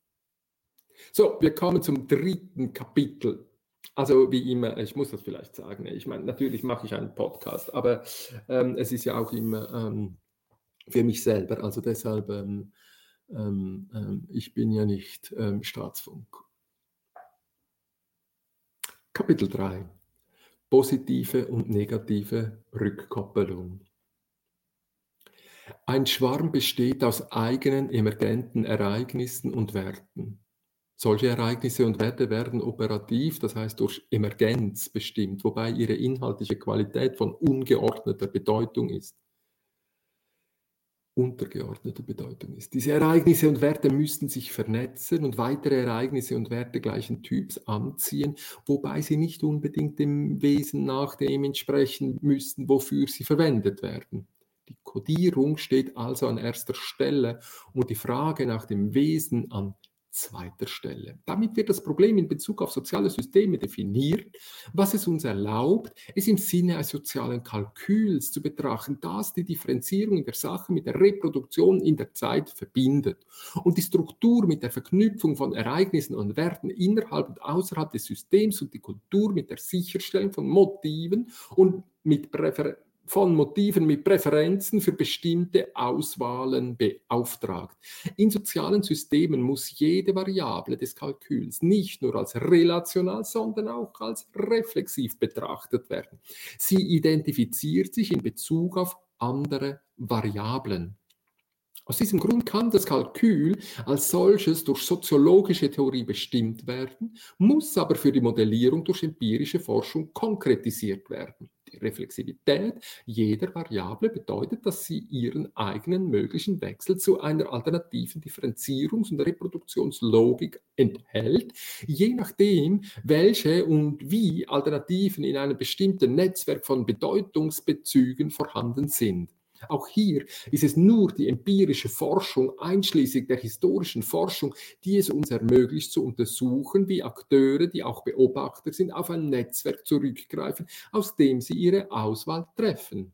So, wir kommen zum dritten Kapitel. Also wie immer, ich muss das vielleicht sagen, ich meine, natürlich mache ich einen Podcast, aber ähm, es ist ja auch immer ähm, für mich selber, also deshalb, ähm, ähm, ähm ich bin ja nicht Staatsfunk. Kapitel 3 positive und negative Rückkoppelung. Ein Schwarm besteht aus eigenen emergenten Ereignissen und Werten. Solche Ereignisse und Werte werden operativ, das heißt durch Emergenz bestimmt, wobei ihre inhaltliche Qualität von ungeordneter Bedeutung ist untergeordnete Bedeutung ist. Diese Ereignisse und Werte müssten sich vernetzen und weitere Ereignisse und Werte gleichen Typs anziehen, wobei sie nicht unbedingt dem Wesen nach dem entsprechen müssten, wofür sie verwendet werden. Die Kodierung steht also an erster Stelle und die Frage nach dem Wesen an zweiter Stelle. Damit wird das Problem in Bezug auf soziale Systeme definiert, was es uns erlaubt, es im Sinne eines sozialen Kalküls zu betrachten, das die Differenzierung in der Sache mit der Reproduktion in der Zeit verbindet und die Struktur mit der Verknüpfung von Ereignissen und Werten innerhalb und außerhalb des Systems und die Kultur mit der Sicherstellung von Motiven und mit Präfer von Motiven mit Präferenzen für bestimmte Auswahlen beauftragt. In sozialen Systemen muss jede Variable des Kalküls nicht nur als relational, sondern auch als reflexiv betrachtet werden. Sie identifiziert sich in Bezug auf andere Variablen. Aus diesem Grund kann das Kalkül als solches durch soziologische Theorie bestimmt werden, muss aber für die Modellierung durch empirische Forschung konkretisiert werden. Die Reflexivität jeder Variable bedeutet, dass sie ihren eigenen möglichen Wechsel zu einer alternativen Differenzierungs- und Reproduktionslogik enthält, je nachdem, welche und wie Alternativen in einem bestimmten Netzwerk von Bedeutungsbezügen vorhanden sind. Auch hier ist es nur die empirische Forschung, einschließlich der historischen Forschung, die es uns ermöglicht zu untersuchen, wie Akteure, die auch Beobachter sind, auf ein Netzwerk zurückgreifen, aus dem sie ihre Auswahl treffen.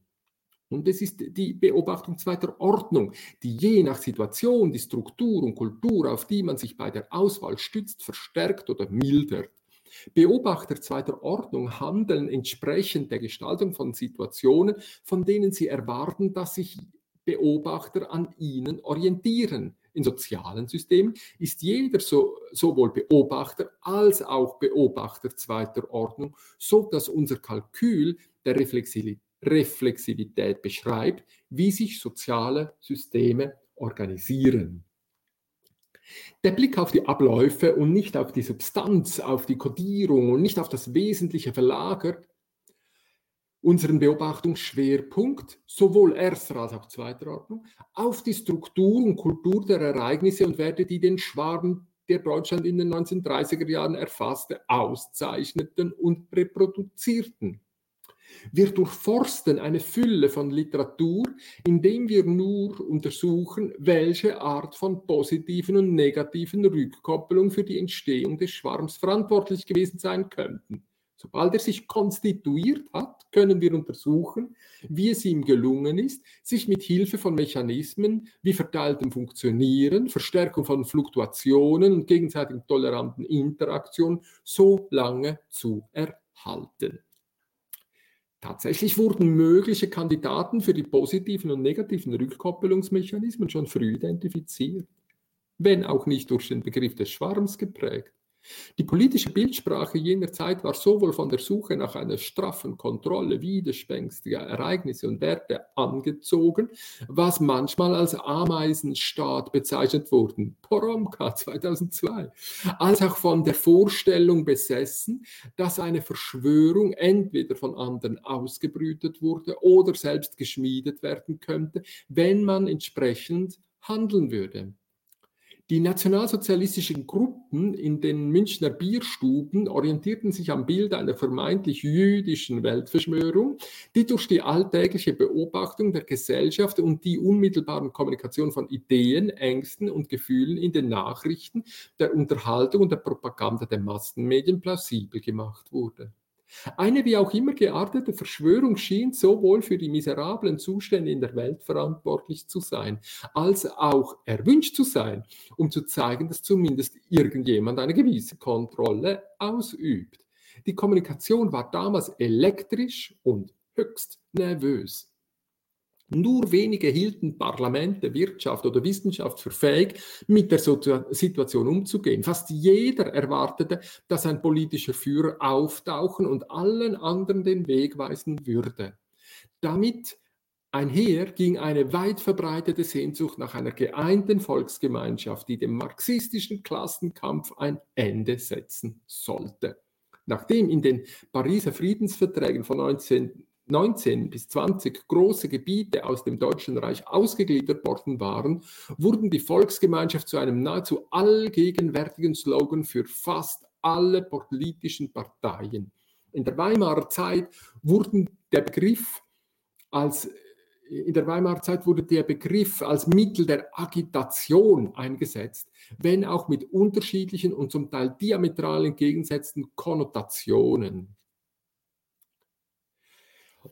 Und es ist die Beobachtung zweiter Ordnung, die je nach Situation die Struktur und Kultur, auf die man sich bei der Auswahl stützt, verstärkt oder mildert. Beobachter zweiter Ordnung handeln entsprechend der Gestaltung von Situationen, von denen sie erwarten, dass sich Beobachter an ihnen orientieren. In sozialen Systemen ist jeder so, sowohl Beobachter als auch Beobachter zweiter Ordnung, so dass unser Kalkül der Reflexivität Reflexivität beschreibt, wie sich soziale Systeme organisieren. Der Blick auf die Abläufe und nicht auf die Substanz, auf die Kodierung und nicht auf das Wesentliche verlagert unseren Beobachtungsschwerpunkt, sowohl erster als auch zweiter Ordnung, auf die Struktur und Kultur der Ereignisse und Werte, die den Schwarm, der Deutschland in den 1930er Jahren erfasste, auszeichneten und reproduzierten. Wir durchforsten eine Fülle von Literatur, indem wir nur untersuchen, welche Art von positiven und negativen Rückkopplung für die Entstehung des Schwarms verantwortlich gewesen sein könnten. Sobald er sich konstituiert hat, können wir untersuchen, wie es ihm gelungen ist, sich mit Hilfe von Mechanismen wie verteiltem Funktionieren, Verstärkung von Fluktuationen und gegenseitig toleranten Interaktion so lange zu erhalten. Tatsächlich wurden mögliche Kandidaten für die positiven und negativen Rückkoppelungsmechanismen schon früh identifiziert, wenn auch nicht durch den Begriff des Schwarms geprägt. Die politische Bildsprache jener Zeit war sowohl von der Suche nach einer straffen Kontrolle widerspenstiger Ereignisse und Werte angezogen, was manchmal als Ameisenstaat bezeichnet wurde, Poromka 2002, als auch von der Vorstellung besessen, dass eine Verschwörung entweder von anderen ausgebrütet wurde oder selbst geschmiedet werden könnte, wenn man entsprechend handeln würde. Die nationalsozialistischen Gruppen in den Münchner Bierstuben orientierten sich am Bild einer vermeintlich jüdischen Weltverschwörung, die durch die alltägliche Beobachtung der Gesellschaft und die unmittelbaren Kommunikation von Ideen, Ängsten und Gefühlen in den Nachrichten, der Unterhaltung und der Propaganda der Massenmedien plausibel gemacht wurde. Eine wie auch immer geartete Verschwörung schien sowohl für die miserablen Zustände in der Welt verantwortlich zu sein, als auch erwünscht zu sein, um zu zeigen, dass zumindest irgendjemand eine gewisse Kontrolle ausübt. Die Kommunikation war damals elektrisch und höchst nervös. Nur wenige hielten Parlamente, Wirtschaft oder Wissenschaft für fähig, mit der Situation umzugehen. Fast jeder erwartete, dass ein politischer Führer auftauchen und allen anderen den Weg weisen würde. Damit einher ging eine weit verbreitete Sehnsucht nach einer geeinten Volksgemeinschaft, die dem marxistischen Klassenkampf ein Ende setzen sollte. Nachdem in den Pariser Friedensverträgen von 19 19 bis 20 große Gebiete aus dem Deutschen Reich ausgegliedert worden waren, wurden die Volksgemeinschaft zu einem nahezu allgegenwärtigen Slogan für fast alle politischen Parteien. In der Weimarer Zeit wurden der Begriff als in der Weimarer Zeit wurde der Begriff als Mittel der Agitation eingesetzt, wenn auch mit unterschiedlichen und zum Teil diametral entgegengesetzten Konnotationen.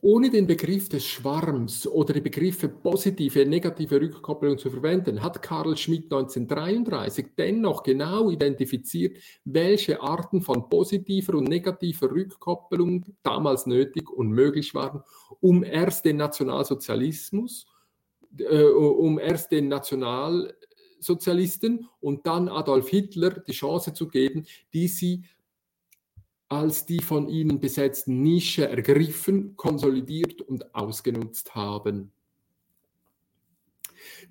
Ohne den Begriff des Schwarms oder die Begriffe positive, negative Rückkopplung zu verwenden, hat Karl Schmidt 1933 dennoch genau identifiziert, welche Arten von positiver und negativer Rückkopplung damals nötig und möglich waren, um erst den Nationalsozialismus, äh, um erst den Nationalsozialisten und dann Adolf Hitler die Chance zu geben, die sie als die von ihnen besetzten Nische ergriffen, konsolidiert und ausgenutzt haben.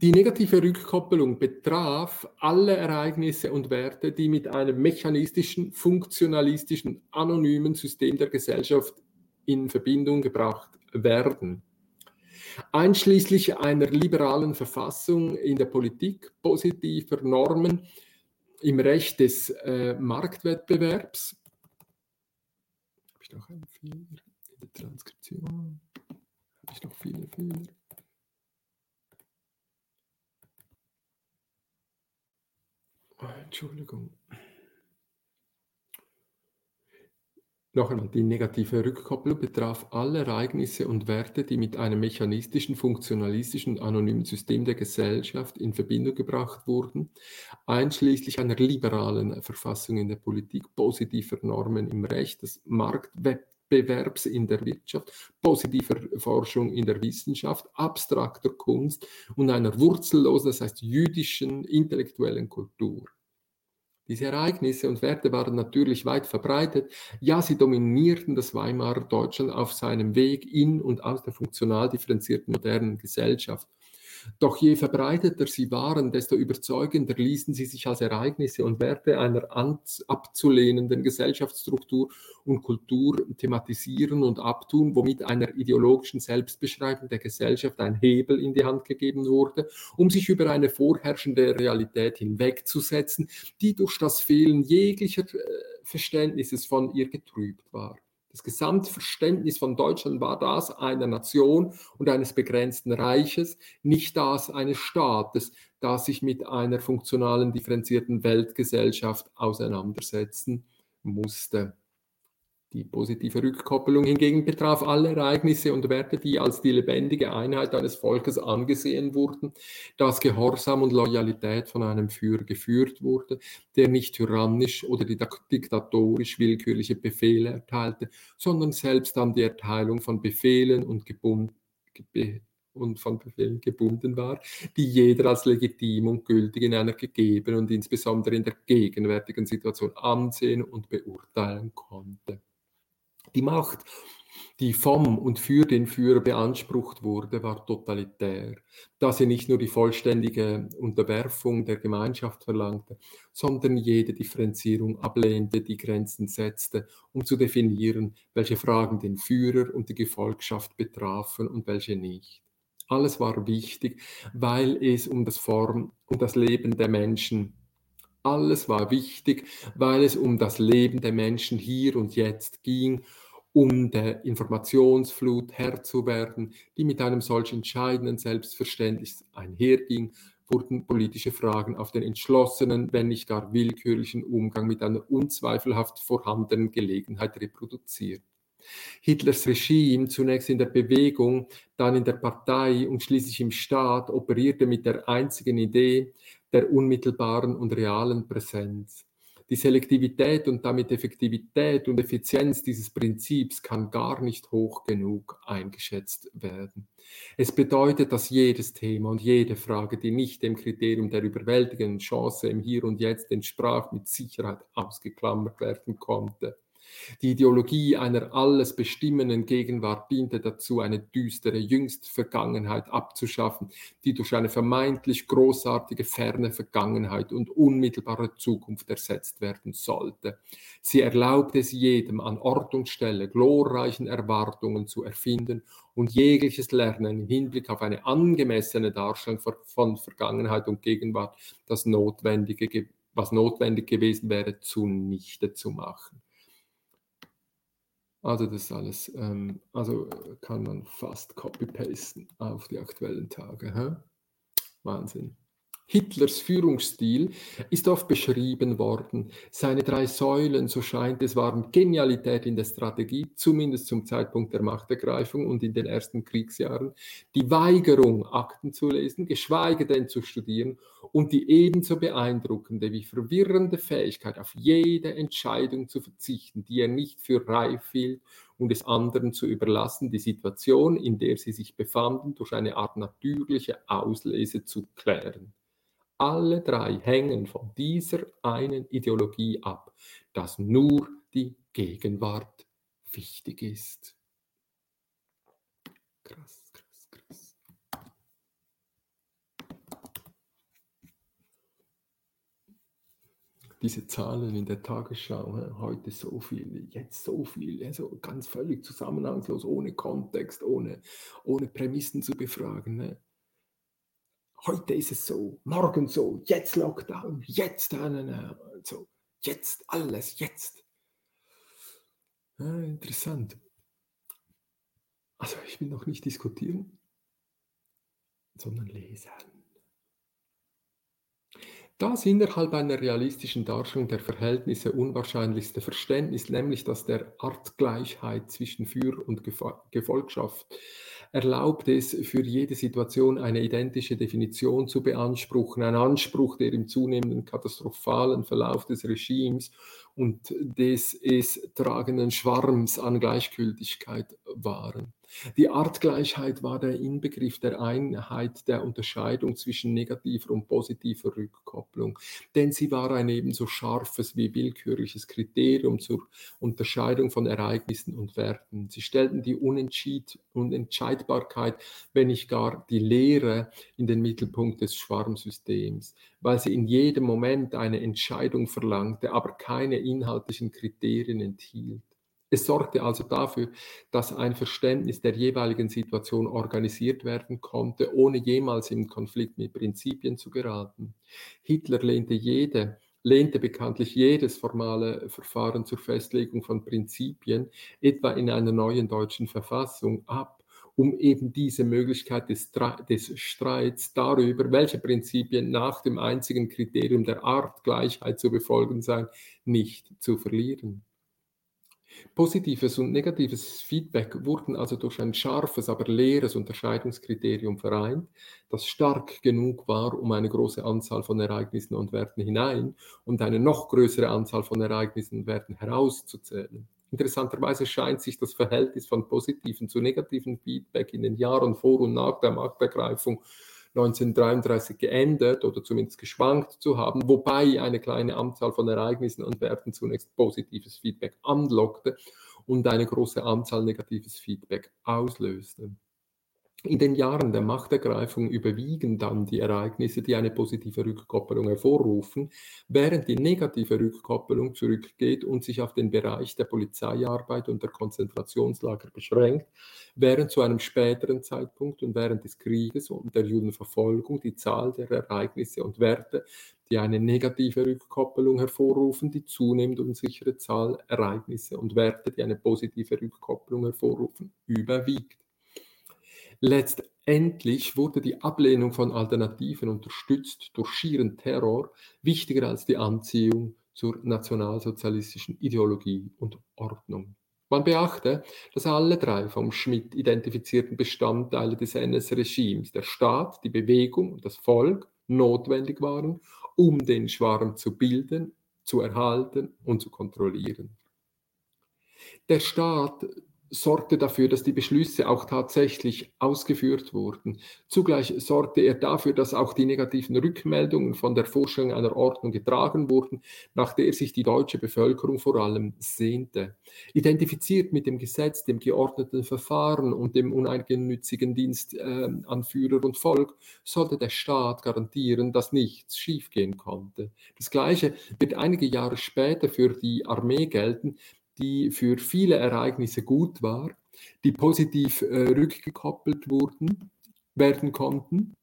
Die negative Rückkoppelung betraf alle Ereignisse und Werte, die mit einem mechanistischen, funktionalistischen, anonymen System der Gesellschaft in Verbindung gebracht werden. Einschließlich einer liberalen Verfassung in der Politik, positiver Normen im Recht des äh, Marktwettbewerbs, ich noch einen Fehler in der Transkription? Habe ich noch viele Fehler? Oh, Entschuldigung. Noch einmal, die negative Rückkopplung betraf alle Ereignisse und Werte, die mit einem mechanistischen, funktionalistischen anonymen System der Gesellschaft in Verbindung gebracht wurden, einschließlich einer liberalen Verfassung in der Politik, positiver Normen im Recht, des Marktwettbewerbs in der Wirtschaft, positiver Forschung in der Wissenschaft, abstrakter Kunst und einer wurzellosen, das heißt jüdischen, intellektuellen Kultur. Diese Ereignisse und Werte waren natürlich weit verbreitet. Ja, sie dominierten das Weimarer Deutschland auf seinem Weg in und aus der funktional differenzierten modernen Gesellschaft. Doch je verbreiteter sie waren, desto überzeugender ließen sie sich als Ereignisse und Werte einer abzulehnenden Gesellschaftsstruktur und Kultur thematisieren und abtun, womit einer ideologischen Selbstbeschreibung der Gesellschaft ein Hebel in die Hand gegeben wurde, um sich über eine vorherrschende Realität hinwegzusetzen, die durch das Fehlen jeglicher äh, Verständnisses von ihr getrübt war. Das Gesamtverständnis von Deutschland war das einer Nation und eines begrenzten Reiches, nicht das eines Staates, das sich mit einer funktionalen, differenzierten Weltgesellschaft auseinandersetzen musste. Die positive Rückkoppelung hingegen betraf alle Ereignisse und Werte, die als die lebendige Einheit eines Volkes angesehen wurden, dass Gehorsam und Loyalität von einem Führer geführt wurde, der nicht tyrannisch oder diktatorisch willkürliche Befehle erteilte, sondern selbst an die Erteilung von Befehlen und, und von Befehlen gebunden war, die jeder als legitim und gültig in einer gegebenen und insbesondere in der gegenwärtigen Situation ansehen und beurteilen konnte. Die Macht, die vom und für den Führer beansprucht wurde, war totalitär, da sie nicht nur die vollständige Unterwerfung der Gemeinschaft verlangte, sondern jede Differenzierung ablehnte, die Grenzen setzte, um zu definieren, welche Fragen den Führer und die Gefolgschaft betrafen und welche nicht. Alles war wichtig, weil es um das Form und das Leben der Menschen alles war wichtig, weil es um das Leben der Menschen hier und jetzt ging, um der Informationsflut Herr zu werden, die mit einem solch entscheidenden Selbstverständnis einherging, wurden politische Fragen auf den entschlossenen, wenn nicht gar willkürlichen Umgang mit einer unzweifelhaft vorhandenen Gelegenheit reproduziert. Hitlers Regime, zunächst in der Bewegung, dann in der Partei und schließlich im Staat, operierte mit der einzigen Idee der unmittelbaren und realen Präsenz. Die Selektivität und damit Effektivität und Effizienz dieses Prinzips kann gar nicht hoch genug eingeschätzt werden. Es bedeutet, dass jedes Thema und jede Frage, die nicht dem Kriterium der überwältigenden Chance im Hier und Jetzt entsprach, mit Sicherheit ausgeklammert werden konnte. Die Ideologie einer alles bestimmenden Gegenwart diente dazu, eine düstere Jüngstvergangenheit abzuschaffen, die durch eine vermeintlich großartige ferne Vergangenheit und unmittelbare Zukunft ersetzt werden sollte. Sie erlaubte es jedem, an Ort und Stelle glorreichen Erwartungen zu erfinden und jegliches Lernen im Hinblick auf eine angemessene Darstellung von Vergangenheit und Gegenwart, das Notwendige, was notwendig gewesen wäre, zunichte zu machen. Also das ist alles, ähm, also kann man fast copy-pasten auf die aktuellen Tage. Hä? Wahnsinn. Hitlers Führungsstil ist oft beschrieben worden. Seine drei Säulen, so scheint es, waren Genialität in der Strategie, zumindest zum Zeitpunkt der Machtergreifung und in den ersten Kriegsjahren, die Weigerung, Akten zu lesen, geschweige denn zu studieren und die ebenso beeindruckende wie verwirrende Fähigkeit, auf jede Entscheidung zu verzichten, die er nicht für reif hielt und es anderen zu überlassen, die Situation, in der sie sich befanden, durch eine Art natürliche Auslese zu klären. Alle drei hängen von dieser einen Ideologie ab, dass nur die Gegenwart wichtig ist. Krass, krass, krass. Diese Zahlen in der Tagesschau, heute so viel, jetzt so viel, also ganz völlig zusammenhangslos, ohne Kontext, ohne, ohne Prämissen zu befragen. Heute ist es so, morgen so, jetzt Lockdown, jetzt, so, jetzt alles, jetzt. Ja, interessant. Also ich will noch nicht diskutieren, sondern lesen. Das innerhalb einer realistischen Darstellung der Verhältnisse unwahrscheinlichste Verständnis, nämlich das der Artgleichheit zwischen Führer und Gefolgschaft, erlaubt es, für jede Situation eine identische Definition zu beanspruchen, ein Anspruch, der im zunehmenden katastrophalen Verlauf des Regimes und des es tragenden Schwarms an Gleichgültigkeit waren. Die Artgleichheit war der Inbegriff der Einheit der Unterscheidung zwischen negativer und positiver Rückkopplung, denn sie war ein ebenso scharfes wie willkürliches Kriterium zur Unterscheidung von Ereignissen und Werten. Sie stellten die Unentschied Unentscheidbarkeit, wenn nicht gar die Lehre, in den Mittelpunkt des Schwarmsystems, weil sie in jedem Moment eine Entscheidung verlangte, aber keine inhaltlichen Kriterien enthielt. Es sorgte also dafür, dass ein Verständnis der jeweiligen Situation organisiert werden konnte, ohne jemals in Konflikt mit Prinzipien zu geraten. Hitler lehnte jede, lehnte bekanntlich jedes formale Verfahren zur Festlegung von Prinzipien, etwa in einer neuen deutschen Verfassung, ab, um eben diese Möglichkeit des, des Streits darüber, welche Prinzipien nach dem einzigen Kriterium der Artgleichheit zu befolgen seien, nicht zu verlieren. Positives und negatives Feedback wurden also durch ein scharfes, aber leeres Unterscheidungskriterium vereint, das stark genug war, um eine große Anzahl von Ereignissen und Werten hinein und eine noch größere Anzahl von Ereignissen und Werten herauszuzählen. Interessanterweise scheint sich das Verhältnis von positiven zu negativen Feedback in den Jahren vor und nach der Machtergreifung 1933 geändert oder zumindest geschwankt zu haben, wobei eine kleine Anzahl von Ereignissen und Werten zunächst positives Feedback anlockte und eine große Anzahl negatives Feedback auslöste. In den Jahren der Machtergreifung überwiegen dann die Ereignisse, die eine positive Rückkoppelung hervorrufen, während die negative Rückkoppelung zurückgeht und sich auf den Bereich der Polizeiarbeit und der Konzentrationslager beschränkt, während zu einem späteren Zeitpunkt und während des Krieges und der Judenverfolgung die Zahl der Ereignisse und Werte, die eine negative Rückkoppelung hervorrufen, die zunehmend unsichere Zahl Ereignisse und Werte, die eine positive Rückkoppelung hervorrufen, überwiegt. Letztendlich wurde die Ablehnung von Alternativen unterstützt durch schieren Terror wichtiger als die Anziehung zur nationalsozialistischen Ideologie und Ordnung. Man beachte, dass alle drei vom Schmidt identifizierten Bestandteile des NS-Regimes, der Staat, die Bewegung und das Volk, notwendig waren, um den Schwarm zu bilden, zu erhalten und zu kontrollieren. Der Staat sorgte dafür, dass die Beschlüsse auch tatsächlich ausgeführt wurden. Zugleich sorgte er dafür, dass auch die negativen Rückmeldungen von der Vorstellung einer Ordnung getragen wurden, nach der sich die deutsche Bevölkerung vor allem sehnte. Identifiziert mit dem Gesetz, dem geordneten Verfahren und dem uneigennützigen Dienst äh, an Führer und Volk, sollte der Staat garantieren, dass nichts schiefgehen konnte. Das Gleiche wird einige Jahre später für die Armee gelten, die für viele Ereignisse gut war, die positiv äh, rückgekoppelt wurden, werden konnten,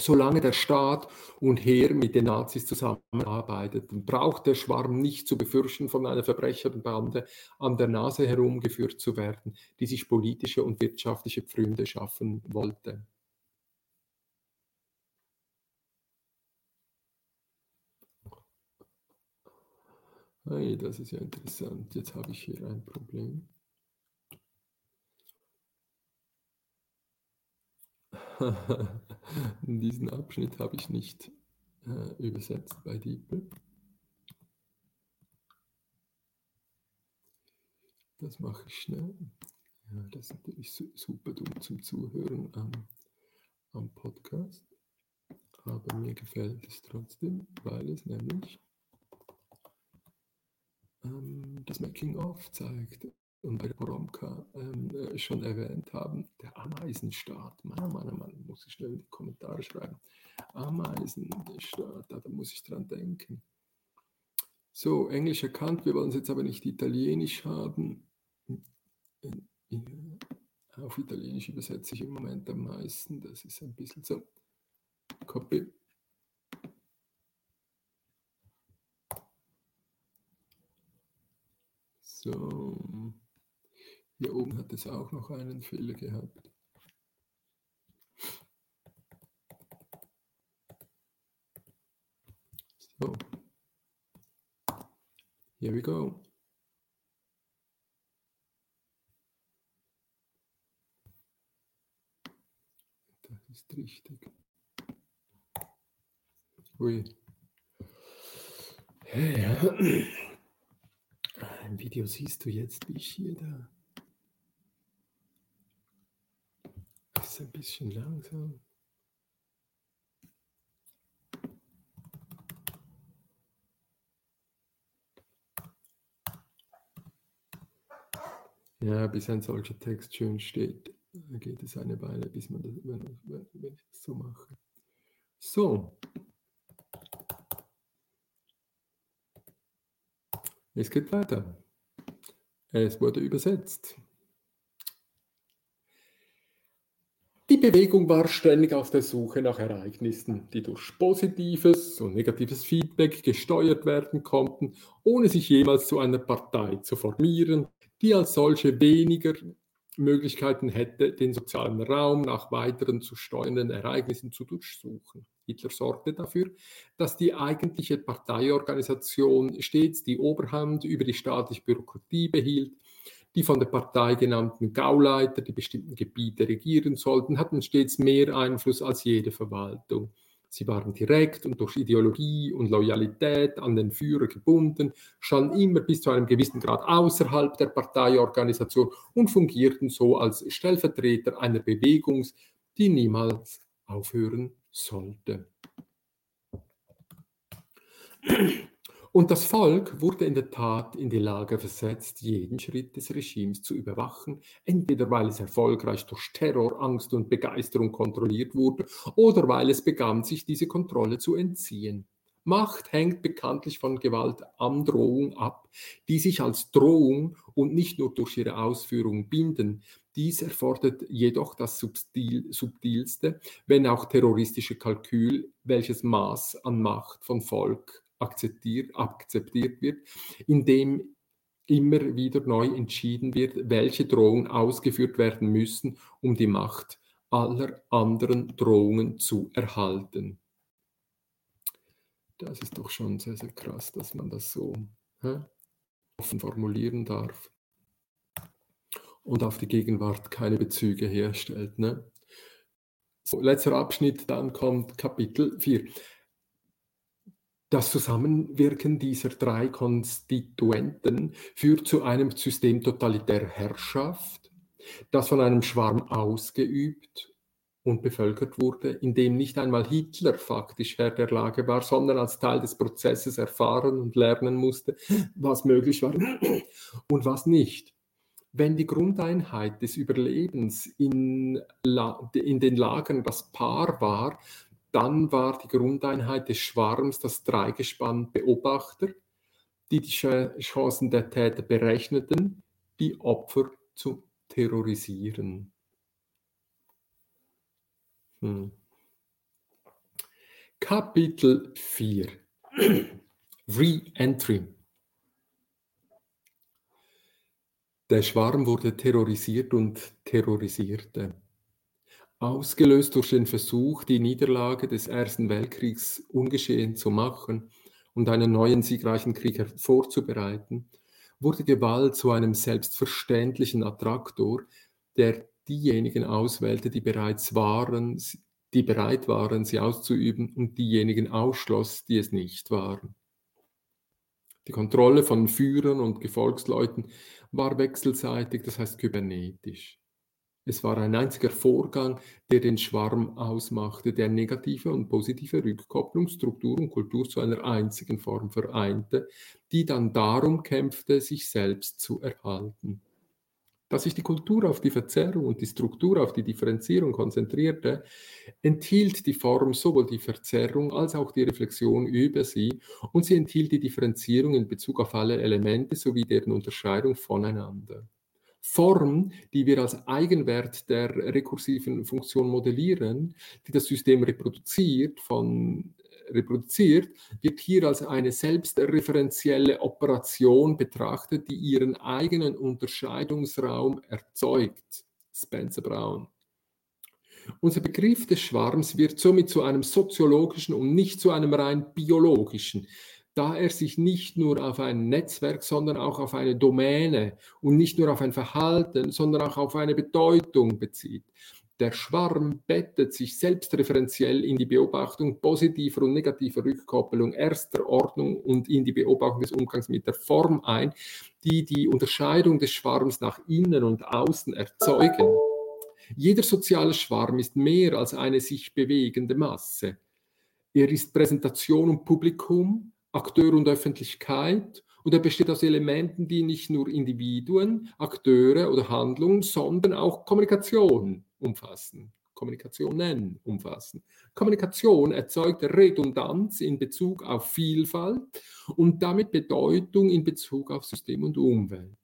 solange der Staat und Heer mit den Nazis zusammenarbeiteten, braucht der Schwarm nicht zu befürchten, von einer Verbrecherbande an der Nase herumgeführt zu werden, die sich politische und wirtschaftliche Pfründe schaffen wollte. Hey, das ist ja interessant. Jetzt habe ich hier ein Problem. Diesen Abschnitt habe ich nicht äh, übersetzt bei DeepL. Das mache ich schnell. Ja, das ist natürlich super dumm zum Zuhören am, am Podcast. Aber mir gefällt es trotzdem, weil es nämlich ähm, das Making-of zeigt und bei Boromka ähm, äh, schon erwähnt haben, der Ameisenstaat. Mann, Mann, Mann, muss ich schnell in die Kommentare schreiben. Ameisenstaat, da, da muss ich dran denken. So, Englisch erkannt, wir wollen es jetzt aber nicht Italienisch haben. Auf Italienisch übersetze ich im Moment am meisten, das ist ein bisschen so. Copy. So. Hier oben hat es auch noch einen Fehler gehabt. So. Here we go. Das ist richtig. Ui. Ja. Im Video siehst du jetzt, wie ich hier da. Das ist ein bisschen langsam. Ja, bis ein solcher Text schön steht, geht es eine Weile, bis man das, wenn, wenn ich das so mache. So. Es geht weiter. Es wurde übersetzt. Die Bewegung war ständig auf der Suche nach Ereignissen, die durch positives und negatives Feedback gesteuert werden konnten, ohne sich jemals zu einer Partei zu formieren die als solche weniger Möglichkeiten hätte, den sozialen Raum nach weiteren zu steuernden Ereignissen zu durchsuchen. Hitler sorgte dafür, dass die eigentliche Parteiorganisation stets die Oberhand über die staatliche Bürokratie behielt. Die von der Partei genannten Gauleiter, die bestimmten Gebiete regieren sollten, hatten stets mehr Einfluss als jede Verwaltung. Sie waren direkt und durch Ideologie und Loyalität an den Führer gebunden, standen immer bis zu einem gewissen Grad außerhalb der Parteiorganisation und fungierten so als Stellvertreter einer Bewegung, die niemals aufhören sollte. Und das Volk wurde in der Tat in die Lage versetzt, jeden Schritt des Regimes zu überwachen, entweder weil es erfolgreich durch Terror, Angst und Begeisterung kontrolliert wurde oder weil es begann, sich diese Kontrolle zu entziehen. Macht hängt bekanntlich von Gewaltandrohung ab, die sich als Drohung und nicht nur durch ihre Ausführung binden. Dies erfordert jedoch das subtil, subtilste, wenn auch terroristische Kalkül, welches Maß an Macht von Volk akzeptiert, akzeptiert wird, indem immer wieder neu entschieden wird, welche Drohungen ausgeführt werden müssen, um die Macht aller anderen Drohungen zu erhalten. Das ist doch schon sehr, sehr krass, dass man das so hä, offen formulieren darf und auf die Gegenwart keine Bezüge herstellt. Ne? So, letzter Abschnitt, dann kommt Kapitel 4. Das Zusammenwirken dieser drei Konstituenten führt zu einem System totalitärer Herrschaft, das von einem Schwarm ausgeübt und bevölkert wurde, in dem nicht einmal Hitler faktisch Herr der Lage war, sondern als Teil des Prozesses erfahren und lernen musste, was möglich war und was nicht. Wenn die Grundeinheit des Überlebens in, in den Lagern das Paar war, dann war die Grundeinheit des Schwarms das Dreigespann Beobachter, die die Chancen der Täter berechneten, die Opfer zu terrorisieren. Hm. Kapitel 4 Re-Entry Der Schwarm wurde terrorisiert und terrorisierte. Ausgelöst durch den Versuch, die Niederlage des Ersten Weltkriegs ungeschehen zu machen und einen neuen siegreichen Krieg vorzubereiten, wurde Gewalt zu einem selbstverständlichen Attraktor, der diejenigen auswählte, die bereits waren, die bereit waren, sie auszuüben, und diejenigen ausschloss, die es nicht waren. Die Kontrolle von Führern und Gefolgsleuten war wechselseitig, das heißt kybernetisch. Es war ein einziger Vorgang, der den Schwarm ausmachte, der negative und positive Rückkopplung, Struktur und Kultur zu einer einzigen Form vereinte, die dann darum kämpfte, sich selbst zu erhalten. Dass sich die Kultur auf die Verzerrung und die Struktur auf die Differenzierung konzentrierte, enthielt die Form sowohl die Verzerrung als auch die Reflexion über sie und sie enthielt die Differenzierung in Bezug auf alle Elemente sowie deren Unterscheidung voneinander. Form, die wir als Eigenwert der rekursiven Funktion modellieren, die das System reproduziert, von, reproduziert, wird hier als eine selbstreferenzielle Operation betrachtet, die ihren eigenen Unterscheidungsraum erzeugt. Spencer Brown. Unser Begriff des Schwarms wird somit zu einem soziologischen und nicht zu einem rein biologischen. Da er sich nicht nur auf ein Netzwerk, sondern auch auf eine Domäne und nicht nur auf ein Verhalten, sondern auch auf eine Bedeutung bezieht. Der Schwarm bettet sich selbstreferenziell in die Beobachtung positiver und negativer Rückkoppelung erster Ordnung und in die Beobachtung des Umgangs mit der Form ein, die die Unterscheidung des Schwarms nach innen und außen erzeugen. Jeder soziale Schwarm ist mehr als eine sich bewegende Masse. Er ist Präsentation und Publikum, Akteur und Öffentlichkeit und er besteht aus Elementen, die nicht nur Individuen, Akteure oder Handlungen, sondern auch Kommunikation umfassen. Kommunikationen umfassen. Kommunikation erzeugt Redundanz in Bezug auf Vielfalt und damit Bedeutung in Bezug auf System und Umwelt.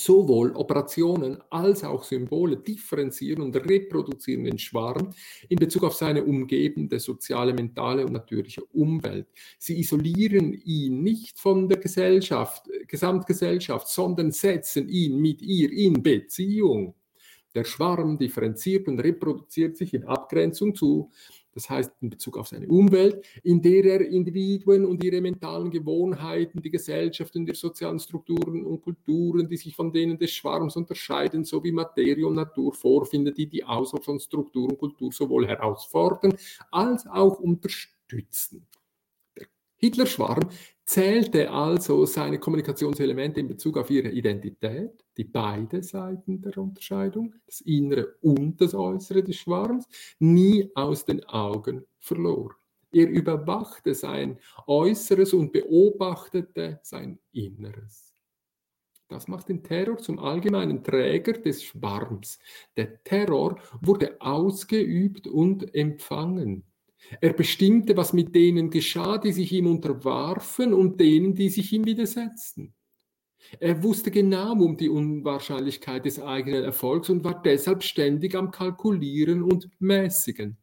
Sowohl Operationen als auch Symbole differenzieren und reproduzieren den Schwarm in Bezug auf seine umgebende soziale, mentale und natürliche Umwelt. Sie isolieren ihn nicht von der Gesellschaft, Gesamtgesellschaft, sondern setzen ihn mit ihr in Beziehung. Der Schwarm differenziert und reproduziert sich in Abgrenzung zu, das heißt in Bezug auf seine Umwelt, in der er Individuen und ihre mentalen Gewohnheiten, die Gesellschaft und ihre sozialen Strukturen und Kulturen, die sich von denen des Schwarms unterscheiden, sowie Materie und Natur vorfindet, die die Auswahl von Struktur und Kultur sowohl herausfordern als auch unterstützen. Hitler-Schwarm zählte also seine Kommunikationselemente in Bezug auf ihre Identität, die beide Seiten der Unterscheidung, das Innere und das Äußere des Schwarms, nie aus den Augen verlor. Er überwachte sein Äußeres und beobachtete sein Inneres. Das macht den Terror zum allgemeinen Träger des Schwarms. Der Terror wurde ausgeübt und empfangen. Er bestimmte, was mit denen geschah, die sich ihm unterwarfen und denen, die sich ihm widersetzten. Er wusste genau um die Unwahrscheinlichkeit des eigenen Erfolgs und war deshalb ständig am Kalkulieren und Mäßigen.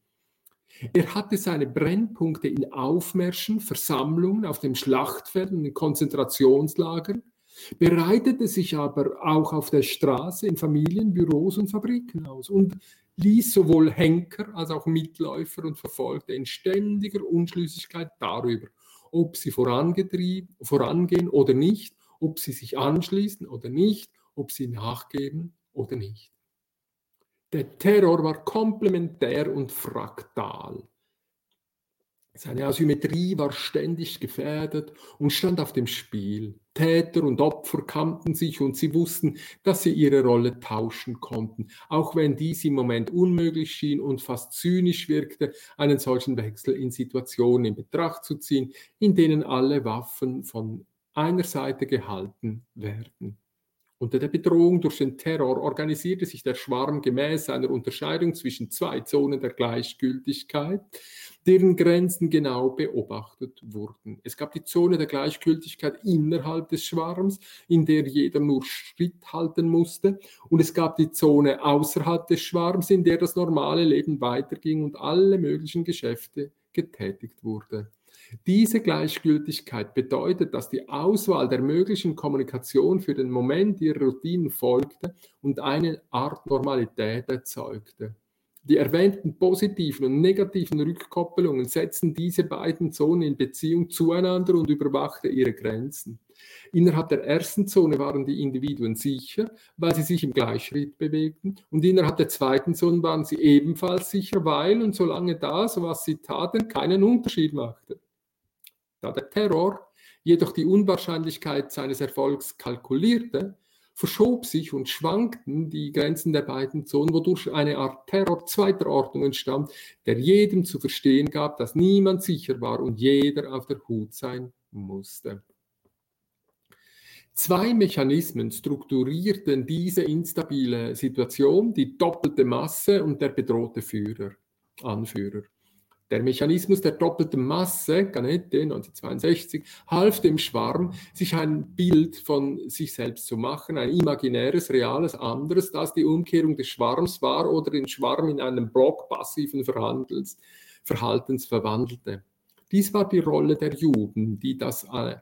Er hatte seine Brennpunkte in Aufmärschen, Versammlungen auf dem Schlachtfeld und in Konzentrationslagern, bereitete sich aber auch auf der Straße in Familien, Büros und Fabriken aus und ließ sowohl Henker als auch Mitläufer und Verfolgte in ständiger Unschlüssigkeit darüber, ob sie vorangehen oder nicht ob sie sich anschließen oder nicht, ob sie nachgeben oder nicht. Der Terror war komplementär und fraktal. Seine Asymmetrie war ständig gefährdet und stand auf dem Spiel. Täter und Opfer kannten sich und sie wussten, dass sie ihre Rolle tauschen konnten, auch wenn dies im Moment unmöglich schien und fast zynisch wirkte, einen solchen Wechsel in Situationen in Betracht zu ziehen, in denen alle Waffen von einer Seite gehalten werden. Unter der Bedrohung durch den Terror organisierte sich der Schwarm gemäß einer Unterscheidung zwischen zwei Zonen der Gleichgültigkeit, deren Grenzen genau beobachtet wurden. Es gab die Zone der Gleichgültigkeit innerhalb des Schwarms, in der jeder nur Schritt halten musste, und es gab die Zone außerhalb des Schwarms, in der das normale Leben weiterging und alle möglichen Geschäfte getätigt wurde. Diese Gleichgültigkeit bedeutet, dass die Auswahl der möglichen Kommunikation für den Moment ihrer Routinen folgte und eine Art Normalität erzeugte. Die erwähnten positiven und negativen Rückkoppelungen setzen diese beiden Zonen in Beziehung zueinander und überwachte ihre Grenzen. Innerhalb der ersten Zone waren die Individuen sicher, weil sie sich im Gleichschritt bewegten, und innerhalb der zweiten Zone waren sie ebenfalls sicher, weil und solange das, was sie taten, keinen Unterschied machte. Da der Terror jedoch die Unwahrscheinlichkeit seines Erfolgs kalkulierte, verschob sich und schwankten die Grenzen der beiden Zonen, wodurch eine Art Terror zweiter Ordnung entstand, der jedem zu verstehen gab, dass niemand sicher war und jeder auf der Hut sein musste. Zwei Mechanismen strukturierten diese instabile Situation, die doppelte Masse und der bedrohte Führer, Anführer. Der Mechanismus der doppelten Masse, Ganette 1962, half dem Schwarm, sich ein Bild von sich selbst zu machen, ein imaginäres, reales, anderes, das die Umkehrung des Schwarms war oder den Schwarm in einen Block passiven Verhandels, Verhaltens verwandelte. Dies war die Rolle der Juden, die, das, äh,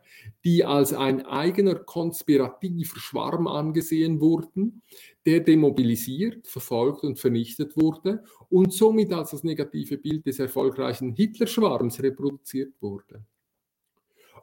die als ein eigener konspirativer Schwarm angesehen wurden, der demobilisiert, verfolgt und vernichtet wurde und somit als das negative Bild des erfolgreichen Hitler-Schwarms reproduziert wurde.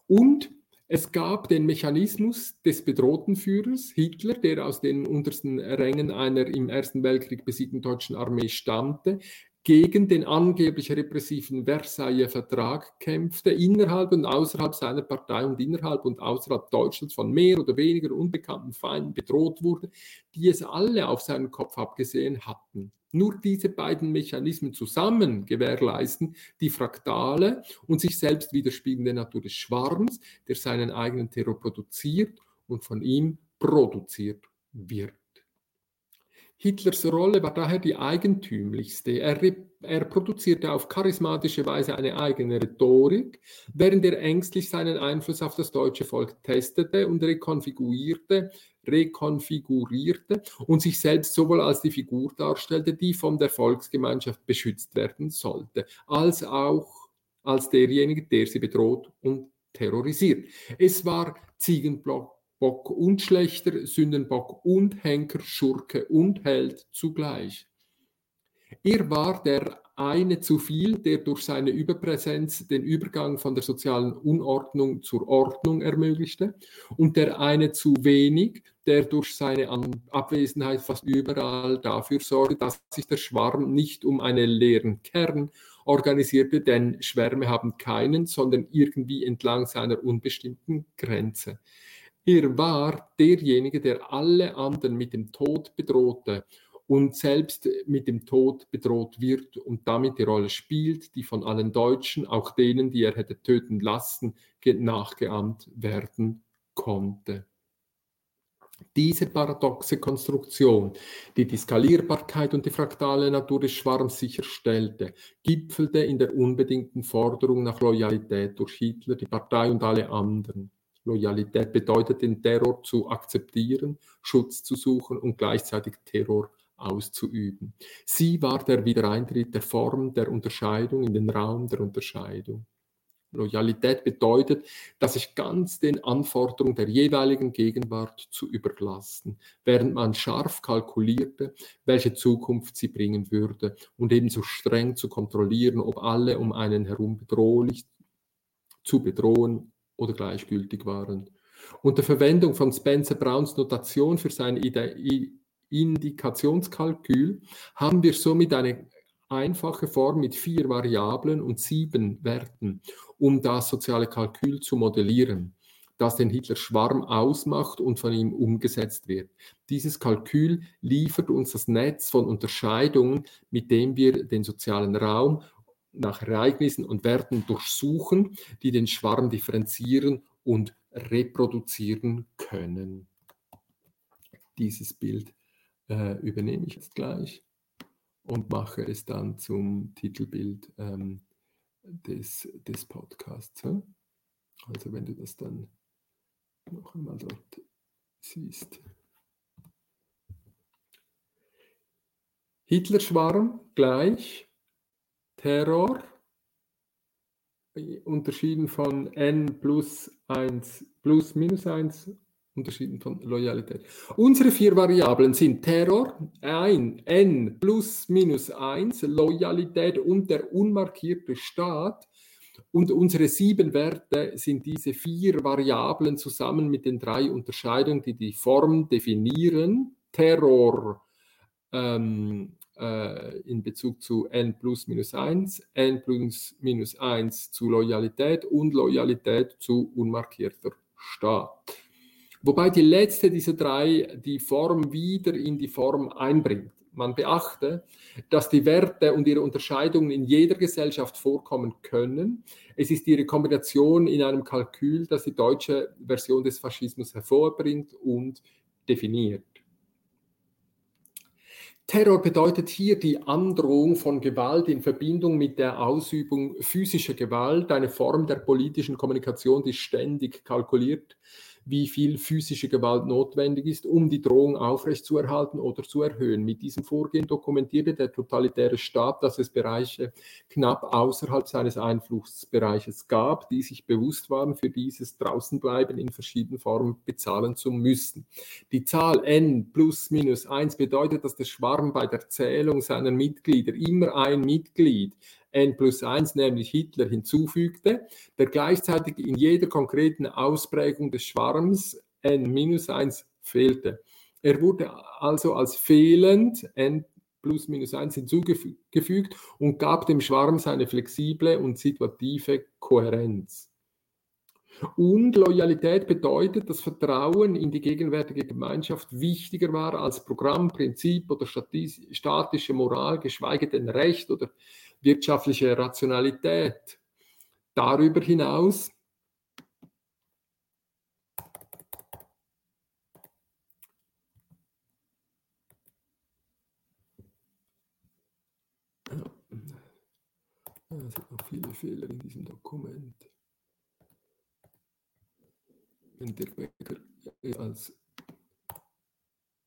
Und es gab den Mechanismus des bedrohten Führers Hitler, der aus den untersten Rängen einer im Ersten Weltkrieg besiegten deutschen Armee stammte, gegen den angeblich repressiven Versailler Vertrag kämpfte, innerhalb und außerhalb seiner Partei und innerhalb und außerhalb Deutschlands von mehr oder weniger unbekannten Feinden bedroht wurde, die es alle auf seinen Kopf abgesehen hatten. Nur diese beiden Mechanismen zusammen gewährleisten die fraktale und sich selbst widerspiegelnde Natur des Schwarms, der seinen eigenen Terror produziert und von ihm produziert wird. Hitlers Rolle war daher die eigentümlichste. Er, er, produzierte auf charismatische Weise eine eigene Rhetorik, während er ängstlich seinen Einfluss auf das deutsche Volk testete und rekonfigurierte, rekonfigurierte und sich selbst sowohl als die Figur darstellte, die von der Volksgemeinschaft beschützt werden sollte, als auch als derjenige, der sie bedroht und terrorisiert. Es war Ziegenblock Bock und Schlechter, Sündenbock und Henker, Schurke und Held zugleich. Er war der eine zu viel, der durch seine Überpräsenz den Übergang von der sozialen Unordnung zur Ordnung ermöglichte, und der eine zu wenig, der durch seine Abwesenheit fast überall dafür sorgte, dass sich der Schwarm nicht um einen leeren Kern organisierte, denn Schwärme haben keinen, sondern irgendwie entlang seiner unbestimmten Grenze. Er war derjenige, der alle anderen mit dem Tod bedrohte und selbst mit dem Tod bedroht wird und damit die Rolle spielt, die von allen Deutschen, auch denen, die er hätte töten lassen, nachgeahmt werden konnte. Diese paradoxe Konstruktion, die die Skalierbarkeit und die fraktale Natur des Schwarms sicherstellte, gipfelte in der unbedingten Forderung nach Loyalität durch Hitler, die Partei und alle anderen. Loyalität bedeutet, den Terror zu akzeptieren, Schutz zu suchen und gleichzeitig Terror auszuüben. Sie war der Wiedereintritt der Form der Unterscheidung in den Raum der Unterscheidung. Loyalität bedeutet, dass sich ganz den Anforderungen der jeweiligen Gegenwart zu überlassen, während man scharf kalkulierte, welche Zukunft sie bringen würde und ebenso streng zu kontrollieren, ob alle um einen herum bedrohlich zu bedrohen oder gleichgültig waren. Unter Verwendung von Spencer Browns Notation für sein Indikationskalkül haben wir somit eine einfache Form mit vier Variablen und sieben Werten, um das soziale Kalkül zu modellieren, das den Hitler-Schwarm ausmacht und von ihm umgesetzt wird. Dieses Kalkül liefert uns das Netz von Unterscheidungen, mit dem wir den sozialen Raum nach Ereignissen und Werten durchsuchen, die den Schwarm differenzieren und reproduzieren können. Dieses Bild äh, übernehme ich jetzt gleich und mache es dann zum Titelbild ähm, des, des Podcasts. Ja? Also wenn du das dann noch einmal dort siehst. Hitler-Schwarm gleich Terror, unterschieden von n plus 1 plus minus 1, unterschieden von Loyalität. Unsere vier Variablen sind Terror, ein, n plus minus 1, Loyalität und der unmarkierte Staat. Und unsere sieben Werte sind diese vier Variablen zusammen mit den drei Unterscheidungen, die die Form definieren. Terror, ähm, äh, in Bezug zu n plus minus 1, n plus minus 1 zu Loyalität und Loyalität zu unmarkierter Staat. Wobei die letzte dieser drei die Form wieder in die Form einbringt. Man beachte, dass die Werte und ihre Unterscheidungen in jeder Gesellschaft vorkommen können. Es ist ihre Kombination in einem Kalkül, das die deutsche Version des Faschismus hervorbringt und definiert. Terror bedeutet hier die Androhung von Gewalt in Verbindung mit der Ausübung physischer Gewalt, eine Form der politischen Kommunikation, die ständig kalkuliert wie viel physische Gewalt notwendig ist, um die Drohung aufrechtzuerhalten oder zu erhöhen. Mit diesem Vorgehen dokumentierte der totalitäre Staat, dass es Bereiche knapp außerhalb seines Einflussbereiches gab, die sich bewusst waren, für dieses Draußenbleiben in verschiedenen Formen bezahlen zu müssen. Die Zahl n plus minus 1 bedeutet, dass der Schwarm bei der Zählung seiner Mitglieder immer ein Mitglied n plus 1, nämlich Hitler, hinzufügte, der gleichzeitig in jeder konkreten Ausprägung des Schwarms n minus 1 fehlte. Er wurde also als fehlend n plus minus 1 hinzugefügt und gab dem Schwarm seine flexible und situative Kohärenz. Und Loyalität bedeutet, dass Vertrauen in die gegenwärtige Gemeinschaft wichtiger war als Programm, Prinzip oder statische Moral, geschweige denn Recht oder wirtschaftliche Rationalität. Darüber hinaus es gibt noch viele Fehler in diesem Dokument. Wenn Dirk Becker als,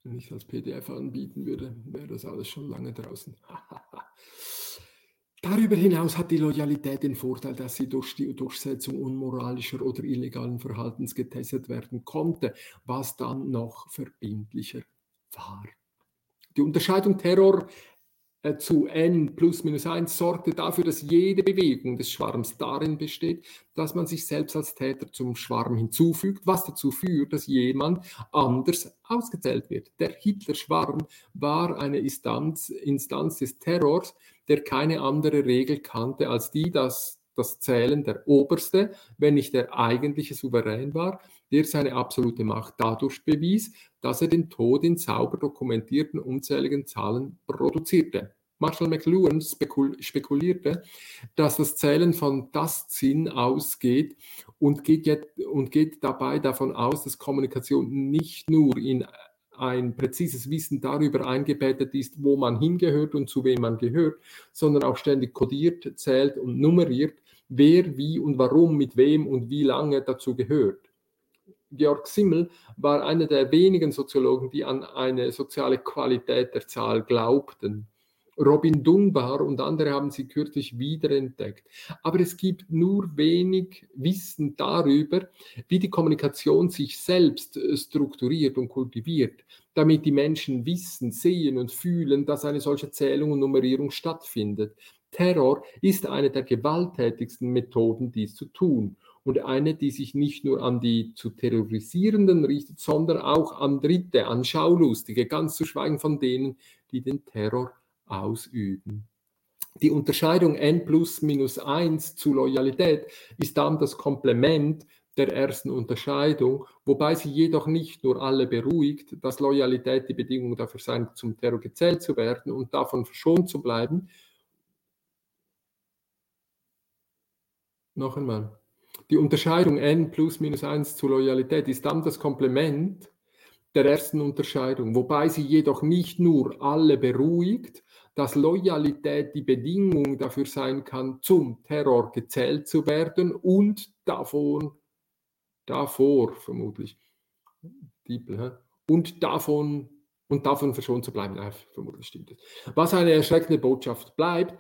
nicht als PDF anbieten würde, wäre das alles schon lange draußen. Darüber hinaus hat die Loyalität den Vorteil, dass sie durch die Durchsetzung unmoralischer oder illegalen Verhaltens getestet werden konnte, was dann noch verbindlicher war. Die Unterscheidung Terror äh, zu n plus minus 1 sorgte dafür, dass jede Bewegung des Schwarms darin besteht, dass man sich selbst als Täter zum Schwarm hinzufügt, was dazu führt, dass jemand anders ausgezählt wird. Der Hitler-Schwarm war eine Instanz, Instanz des Terrors, der keine andere Regel kannte als die, dass das Zählen der Oberste, wenn nicht der eigentliche Souverän war, der seine absolute Macht dadurch bewies, dass er den Tod in sauber dokumentierten unzähligen Zahlen produzierte. Marshall McLuhan spekulierte, dass das Zählen von Tastsinn ausgeht und geht, und geht dabei davon aus, dass Kommunikation nicht nur in ein präzises Wissen darüber eingebettet ist, wo man hingehört und zu wem man gehört, sondern auch ständig kodiert, zählt und nummeriert, wer, wie und warum, mit wem und wie lange dazu gehört. Georg Simmel war einer der wenigen Soziologen, die an eine soziale Qualität der Zahl glaubten. Robin Dunbar und andere haben sie kürzlich wiederentdeckt. Aber es gibt nur wenig Wissen darüber, wie die Kommunikation sich selbst äh, strukturiert und kultiviert, damit die Menschen wissen, sehen und fühlen, dass eine solche Zählung und Nummerierung stattfindet. Terror ist eine der gewalttätigsten Methoden, dies zu tun und eine, die sich nicht nur an die zu Terrorisierenden richtet, sondern auch an Dritte, an Schaulustige, ganz zu schweigen von denen, die den Terror ausüben. Die Unterscheidung n plus minus 1 zu Loyalität ist dann das Komplement der ersten Unterscheidung, wobei sie jedoch nicht nur alle beruhigt, dass Loyalität die Bedingung dafür sei, zum Terror gezählt zu werden und davon verschont zu bleiben. Noch einmal. Die Unterscheidung n plus minus 1 zu Loyalität ist dann das Komplement der ersten Unterscheidung, wobei sie jedoch nicht nur alle beruhigt, dass Loyalität die Bedingung dafür sein kann, zum Terror gezählt zu werden und davon, davor vermutlich, und davon und davon verschont zu bleiben. Nein, vermutlich stimmt es. Was eine erschreckende Botschaft bleibt,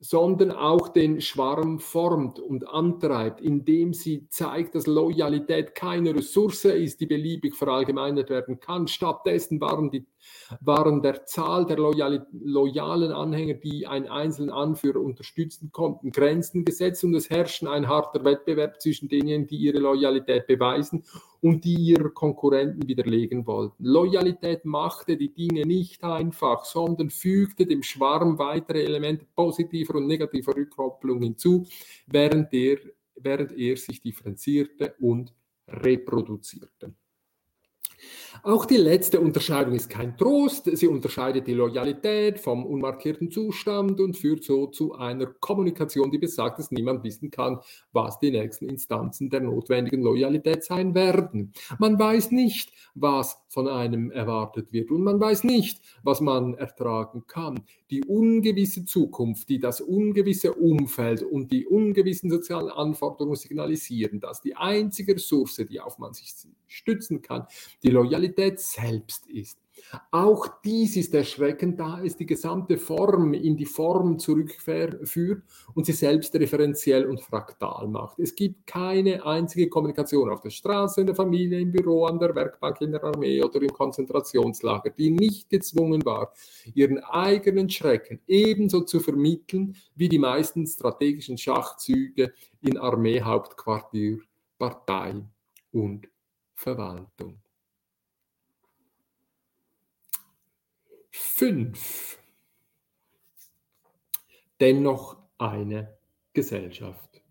sondern auch den Schwarm formt und antreibt, indem sie zeigt, dass Loyalität keine Ressource ist, die beliebig verallgemeinert werden kann. Stattdessen waren, die, waren der Zahl der loyal, loyalen Anhänger, die einen einzelnen Anführer unterstützen konnten, Grenzen gesetzt und es herrscht ein harter Wettbewerb zwischen denen, die ihre Loyalität beweisen und die ihre Konkurrenten widerlegen wollten. Loyalität machte die Dinge nicht einfach, sondern fügte dem Schwarm weitere Elemente positiver und negativer Rückkopplung hinzu, während er, während er sich differenzierte und reproduzierte. Auch die letzte Unterscheidung ist kein Trost. Sie unterscheidet die Loyalität vom unmarkierten Zustand und führt so zu einer Kommunikation, die besagt, dass niemand wissen kann, was die nächsten Instanzen der notwendigen Loyalität sein werden. Man weiß nicht, was von einem erwartet wird und man weiß nicht, was man ertragen kann. Die ungewisse Zukunft, die das ungewisse Umfeld und die ungewissen sozialen Anforderungen signalisieren, dass die einzige Ressource, die auf man sich stützen kann, die Loyalität selbst ist. Auch dies ist erschreckend, da es die gesamte Form in die Form zurückführt und sie selbst referenziell und fraktal macht. Es gibt keine einzige Kommunikation auf der Straße, in der Familie, im Büro, an der Werkbank, in der Armee oder im Konzentrationslager, die nicht gezwungen war, ihren eigenen Schrecken ebenso zu vermitteln wie die meisten strategischen Schachzüge in Armeehauptquartier, Partei und Verwaltung. Fünf. Dennoch eine Gesellschaft.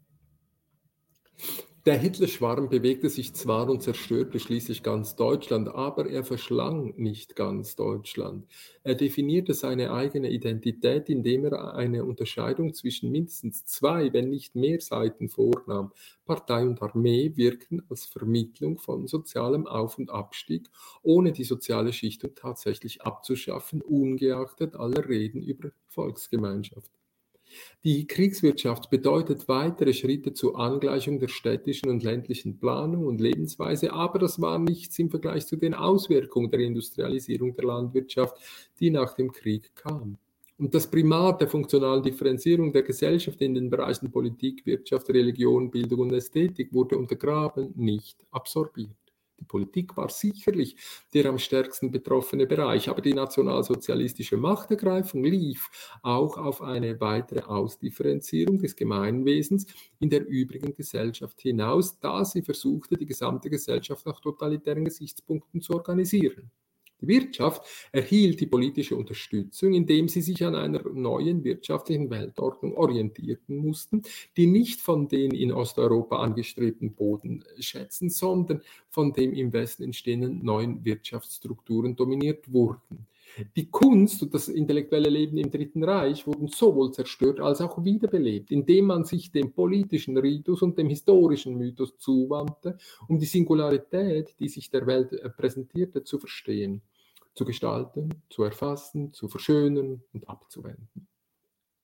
Der Hitler-Schwarm bewegte sich zwar und zerstörte schließlich ganz Deutschland, aber er verschlang nicht ganz Deutschland. Er definierte seine eigene Identität, indem er eine Unterscheidung zwischen mindestens zwei, wenn nicht mehr Seiten vornahm. Partei und Armee wirkten als Vermittlung von sozialem Auf- und Abstieg, ohne die soziale Schichtung tatsächlich abzuschaffen, ungeachtet aller Reden über Volksgemeinschaft. Die Kriegswirtschaft bedeutet weitere Schritte zur Angleichung der städtischen und ländlichen Planung und Lebensweise, aber das war nichts im Vergleich zu den Auswirkungen der Industrialisierung der Landwirtschaft, die nach dem Krieg kam. Und das Primat der funktionalen Differenzierung der Gesellschaft in den Bereichen Politik, Wirtschaft, Religion, Bildung und Ästhetik wurde untergraben, nicht absorbiert. Die Politik war sicherlich der am stärksten betroffene Bereich, aber die nationalsozialistische Machtergreifung lief auch auf eine weitere Ausdifferenzierung des Gemeinwesens in der übrigen Gesellschaft hinaus, da sie versuchte, die gesamte Gesellschaft nach totalitären Gesichtspunkten zu organisieren. Die Wirtschaft erhielt die politische Unterstützung, indem sie sich an einer neuen wirtschaftlichen Weltordnung orientierten mussten, die nicht von den in Osteuropa angestrebten Bodenschätzen, sondern von dem im Westen entstehenden neuen Wirtschaftsstrukturen dominiert wurden. Die Kunst und das intellektuelle Leben im Dritten Reich wurden sowohl zerstört als auch wiederbelebt, indem man sich dem politischen Ritus und dem historischen Mythos zuwandte, um die Singularität, die sich der Welt präsentierte, zu verstehen zu gestalten, zu erfassen, zu verschönern und abzuwenden.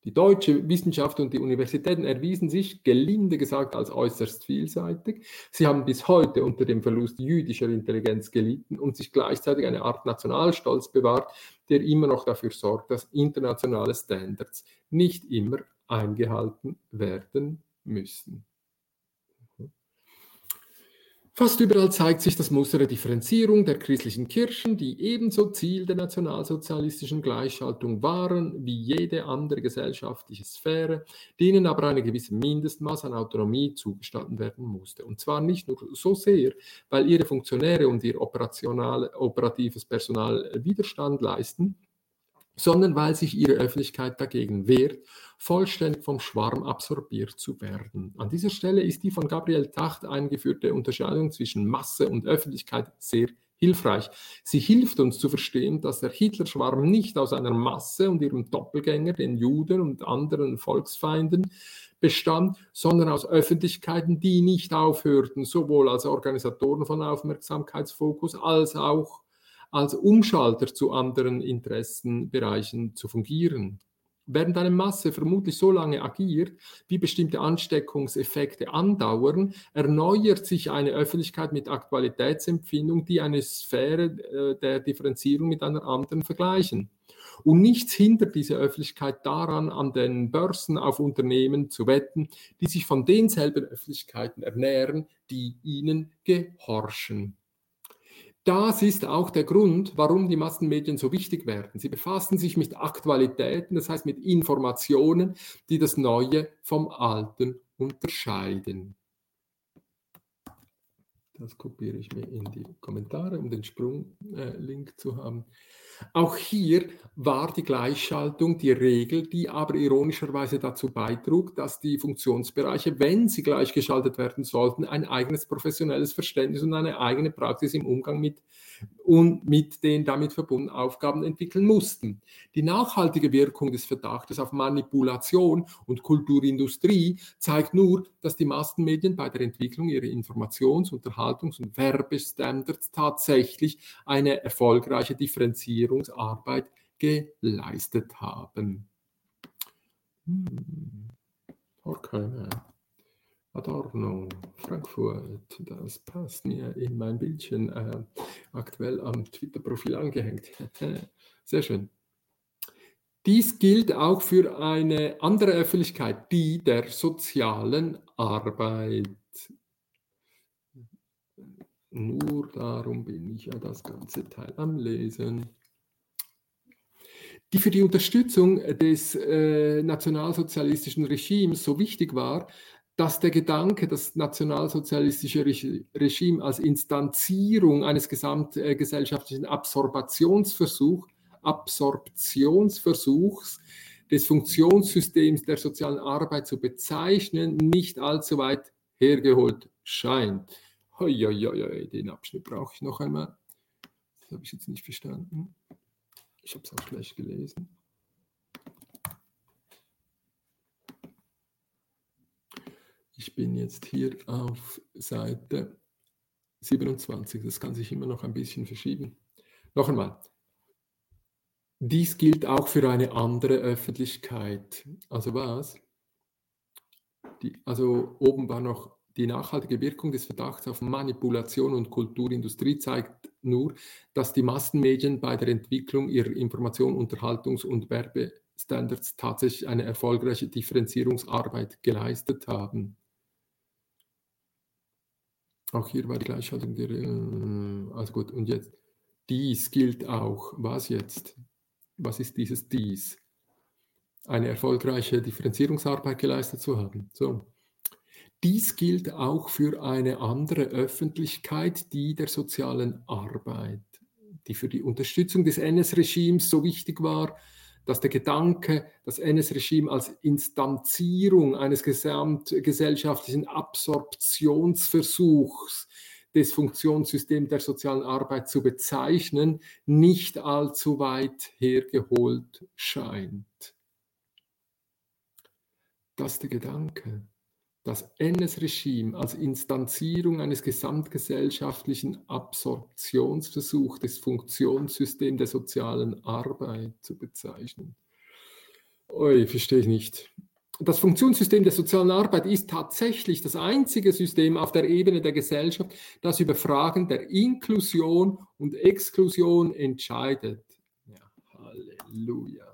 Die deutsche Wissenschaft und die Universitäten erwiesen sich, gelinde gesagt, als äußerst vielseitig. Sie haben bis heute unter dem Verlust jüdischer Intelligenz gelitten und sich gleichzeitig eine Art Nationalstolz bewahrt, der immer noch dafür sorgt, dass internationale Standards nicht immer eingehalten werden müssen. Fast überall zeigt sich das Muster der Differenzierung der christlichen Kirchen, die ebenso Ziel der nationalsozialistischen Gleichschaltung waren wie jede andere gesellschaftliche Sphäre, denen aber eine gewisse Mindestmaß an Autonomie zugestanden werden musste. Und zwar nicht nur so sehr, weil ihre Funktionäre und ihr operatives Personal Widerstand leisten, sondern weil sich ihre Öffentlichkeit dagegen wehrt, vollständig vom Schwarm absorbiert zu werden. An dieser Stelle ist die von Gabriel Tacht eingeführte Unterscheidung zwischen Masse und Öffentlichkeit sehr hilfreich. Sie hilft uns zu verstehen, dass der Hitlerschwarm nicht aus einer Masse und ihrem Doppelgänger, den Juden und anderen Volksfeinden, bestand, sondern aus Öffentlichkeiten, die nicht aufhörten, sowohl als Organisatoren von Aufmerksamkeitsfokus als auch als Umschalter zu anderen Interessenbereichen zu fungieren. Während eine Masse vermutlich so lange agiert, wie bestimmte Ansteckungseffekte andauern, erneuert sich eine Öffentlichkeit mit Aktualitätsempfindung, die eine Sphäre äh, der Differenzierung mit einer anderen vergleichen. Und nichts hindert diese Öffentlichkeit daran, an den Börsen auf Unternehmen zu wetten, die sich von denselben Öffentlichkeiten ernähren, die ihnen gehorchen. Das ist auch der Grund, warum die Massenmedien so wichtig werden. Sie befassen sich mit Aktualitäten, das heißt mit Informationen, die das Neue vom Alten unterscheiden. Das kopiere ich mir in die Kommentare, um den Sprunglink äh, zu haben. Auch hier war die Gleichschaltung die Regel, die aber ironischerweise dazu beitrug, dass die Funktionsbereiche, wenn sie gleichgeschaltet werden sollten, ein eigenes professionelles Verständnis und eine eigene Praxis im Umgang mit und mit den damit verbundenen Aufgaben entwickeln mussten. Die nachhaltige Wirkung des Verdachtes auf Manipulation und Kulturindustrie zeigt nur, dass die Massenmedien bei der Entwicklung ihrer Informations-, Unterhaltungs- und Werbestandards tatsächlich eine erfolgreiche Differenzierungsarbeit geleistet haben. Hm. Okay. Adorno, Frankfurt, das passt mir in mein Bildchen, äh, aktuell am Twitter-Profil angehängt. Sehr schön. Dies gilt auch für eine andere Öffentlichkeit, die der sozialen Arbeit. Nur darum bin ich ja das ganze Teil am Lesen. Die für die Unterstützung des äh, nationalsozialistischen Regimes so wichtig war, dass der Gedanke, das nationalsozialistische Regime als Instanzierung eines gesamtgesellschaftlichen Absorptionsversuchs Absorptionsversuchs des Funktionssystems der sozialen Arbeit zu bezeichnen, nicht allzu weit hergeholt scheint. Hoi, hoi, hoi, den Abschnitt brauche ich noch einmal. Das habe ich jetzt nicht verstanden. Ich habe es auch schlecht gelesen. Ich bin jetzt hier auf Seite 27. Das kann sich immer noch ein bisschen verschieben. Noch einmal. Dies gilt auch für eine andere Öffentlichkeit. Also was? Die, also oben war noch die nachhaltige Wirkung des Verdachts auf Manipulation und Kulturindustrie zeigt nur, dass die Massenmedien bei der Entwicklung ihrer Information, Unterhaltungs- und Werbestandards tatsächlich eine erfolgreiche Differenzierungsarbeit geleistet haben. Auch hier war die Gleichschaltung der, äh, also gut, und jetzt, dies gilt auch, was jetzt? was ist dieses dies? Eine erfolgreiche Differenzierungsarbeit geleistet zu haben. So. Dies gilt auch für eine andere Öffentlichkeit, die der sozialen Arbeit, die für die Unterstützung des NS-Regimes so wichtig war, dass der Gedanke, das NS-Regime als Instanzierung eines gesamtgesellschaftlichen Absorptionsversuchs des Funktionssystems der sozialen Arbeit zu bezeichnen, nicht allzu weit hergeholt scheint. Das ist der Gedanke. Das NS-Regime als Instanzierung eines gesamtgesellschaftlichen Absorptionsversuchs des Funktionssystems der sozialen Arbeit zu bezeichnen. Ui, verstehe ich nicht das Funktionssystem der sozialen Arbeit ist tatsächlich das einzige System auf der Ebene der Gesellschaft, das über Fragen der Inklusion und Exklusion entscheidet. Ja, Halleluja.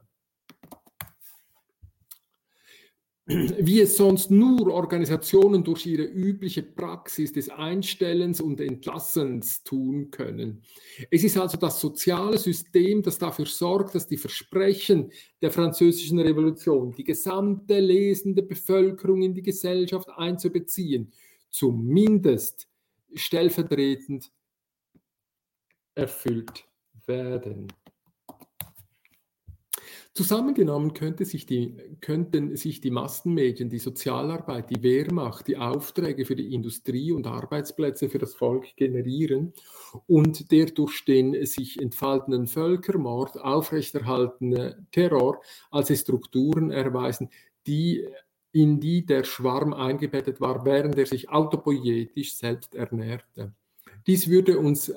Wie es sonst nur Organisationen durch ihre übliche Praxis des Einstellens und Entlassens tun können. Es ist also das soziale System, das dafür sorgt, dass die Versprechen der französischen Revolution, die gesamte lesende Bevölkerung in die Gesellschaft einzubeziehen, zumindest stellvertretend erfüllt werden. Zusammengenommen könnte sich die, könnten sich die Massenmedien, die Sozialarbeit, die Wehrmacht, die Aufträge für die Industrie und Arbeitsplätze für das Volk generieren und der durch den sich entfaltenden Völkermord aufrechterhaltene Terror als Strukturen erweisen, die in die der Schwarm eingebettet war, während er sich autopoietisch selbst ernährte. Dies würde uns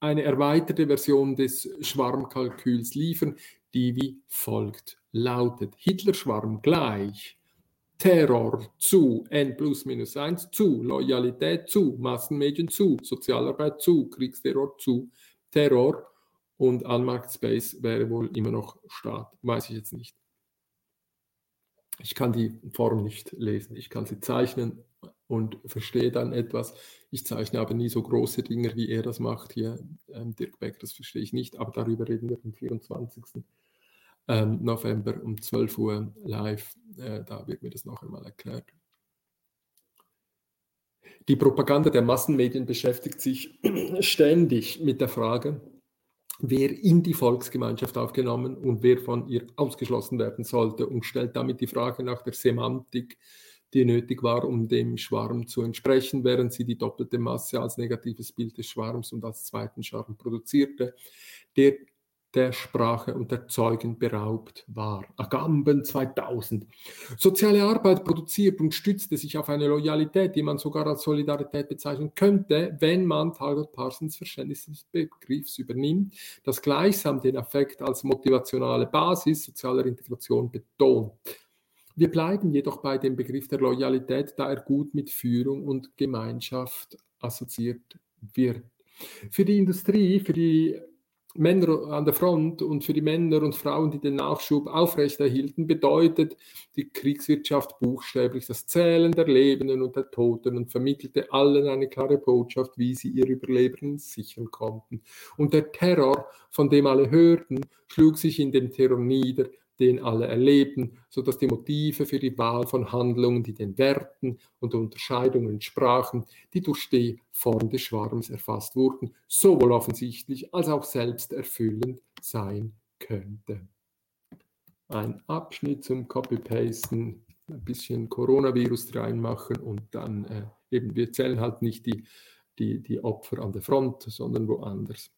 eine erweiterte Version des Schwarmkalküls liefern, die wie folgt lautet. Hitler-Schwarm gleich Terror zu, N plus minus 1 zu, Loyalität zu, Massenmedien zu, Sozialarbeit zu, Kriegsterror zu, Terror und Unmarked Space wäre wohl immer noch Staat. Weiß ich jetzt nicht. Ich kann die Form nicht lesen, ich kann sie zeichnen und verstehe dann etwas. Ich zeichne aber nie so große Dinge, wie er das macht hier. Ähm, Dirk Beck, das verstehe ich nicht, aber darüber reden wir am 24 ähm, November um 12 Uhr live. Äh, da wird mir das noch einmal erklärt. Die Propaganda der Massenmedien beschäftigt sich ständig mit der Frage, wer in die Volksgemeinschaft aufgenommen und wer von ihr ausgeschlossen werden sollte und stellt damit die Frage nach der Semantik, die nötig war, um dem Schwarm zu entsprechen, während sie die doppelte Masse als negatives Bild des Schwarms und als zweiten Schwarm produzierte, der der Sprache und der Zeugen beraubt war. Agamben 2000. Soziale Arbeit produziert und stützte sich auf eine Loyalität, die man sogar als Solidarität bezeichnen könnte, wenn man Talbot Parsons Verständnis des Begriffs übernimmt, das gleichsam den Affekt als motivationale Basis sozialer Integration betont. Wir bleiben jedoch bei dem Begriff der Loyalität, da er gut mit Führung und Gemeinschaft assoziiert wird. Für die Industrie, für die Männer an der Front und für die Männer und Frauen, die den Nachschub aufrechterhielten, bedeutet die Kriegswirtschaft buchstäblich das Zählen der Lebenden und der Toten und vermittelte allen eine klare Botschaft, wie sie ihr Überleben sichern konnten. Und der Terror, von dem alle hörten, schlug sich in dem Terror nieder, den alle erleben, sodass die Motive für die Wahl von Handlungen, die den Werten und Unterscheidungen entsprachen, die durch die Form des Schwarms erfasst wurden, sowohl offensichtlich als auch selbsterfüllend sein könnte. Ein Abschnitt zum Copy-Pasten, ein bisschen Coronavirus reinmachen und dann äh, eben, wir zählen halt nicht die, die, die Opfer an der Front, sondern woanders.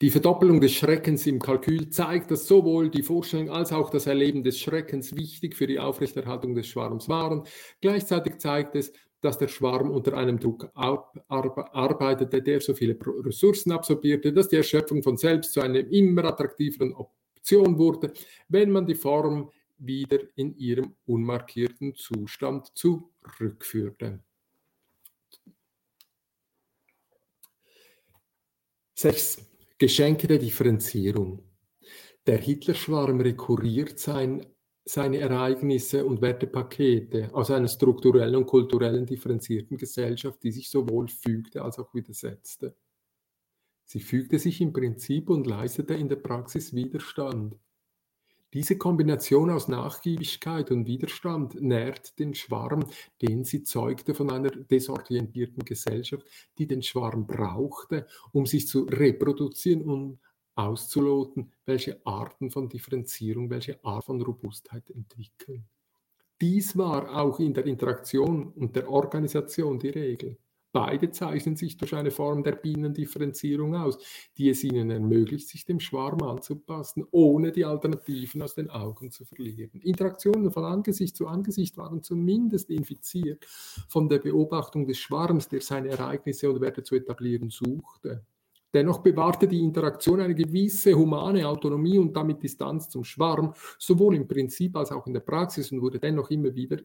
Die Verdoppelung des Schreckens im Kalkül zeigt, dass sowohl die Vorstellung als auch das Erleben des Schreckens wichtig für die Aufrechterhaltung des Schwarms waren. Gleichzeitig zeigt es, dass der Schwarm unter einem Druck arbeitete, der so viele Ressourcen absorbierte, dass die Erschöpfung von selbst zu einer immer attraktiveren Option wurde, wenn man die Form wieder in ihrem unmarkierten Zustand zurückführte. Sechs. Geschenke der Differenzierung. Der Hitlerschwarm rekurriert sein, seine Ereignisse und Wertepakete aus einer strukturellen und kulturellen differenzierten Gesellschaft, die sich sowohl fügte als auch widersetzte. Sie fügte sich im Prinzip und leistete in der Praxis Widerstand. Diese Kombination aus Nachgiebigkeit und Widerstand nährt den Schwarm, den sie zeugte von einer desorientierten Gesellschaft, die den Schwarm brauchte, um sich zu reproduzieren und auszuloten, welche Arten von Differenzierung, welche Art von Robustheit entwickeln. Dies war auch in der Interaktion und der Organisation die Regel. Beide zeichnen sich durch eine Form der Bienendifferenzierung aus, die es ihnen ermöglicht, sich dem Schwarm anzupassen, ohne die Alternativen aus den Augen zu verlieren. Interaktionen von Angesicht zu Angesicht waren zumindest infiziert von der Beobachtung des Schwarms, der seine Ereignisse und Werte zu etablieren suchte. Dennoch bewahrte die Interaktion eine gewisse humane Autonomie und damit Distanz zum Schwarm, sowohl im Prinzip als auch in der Praxis und wurde dennoch immer wieder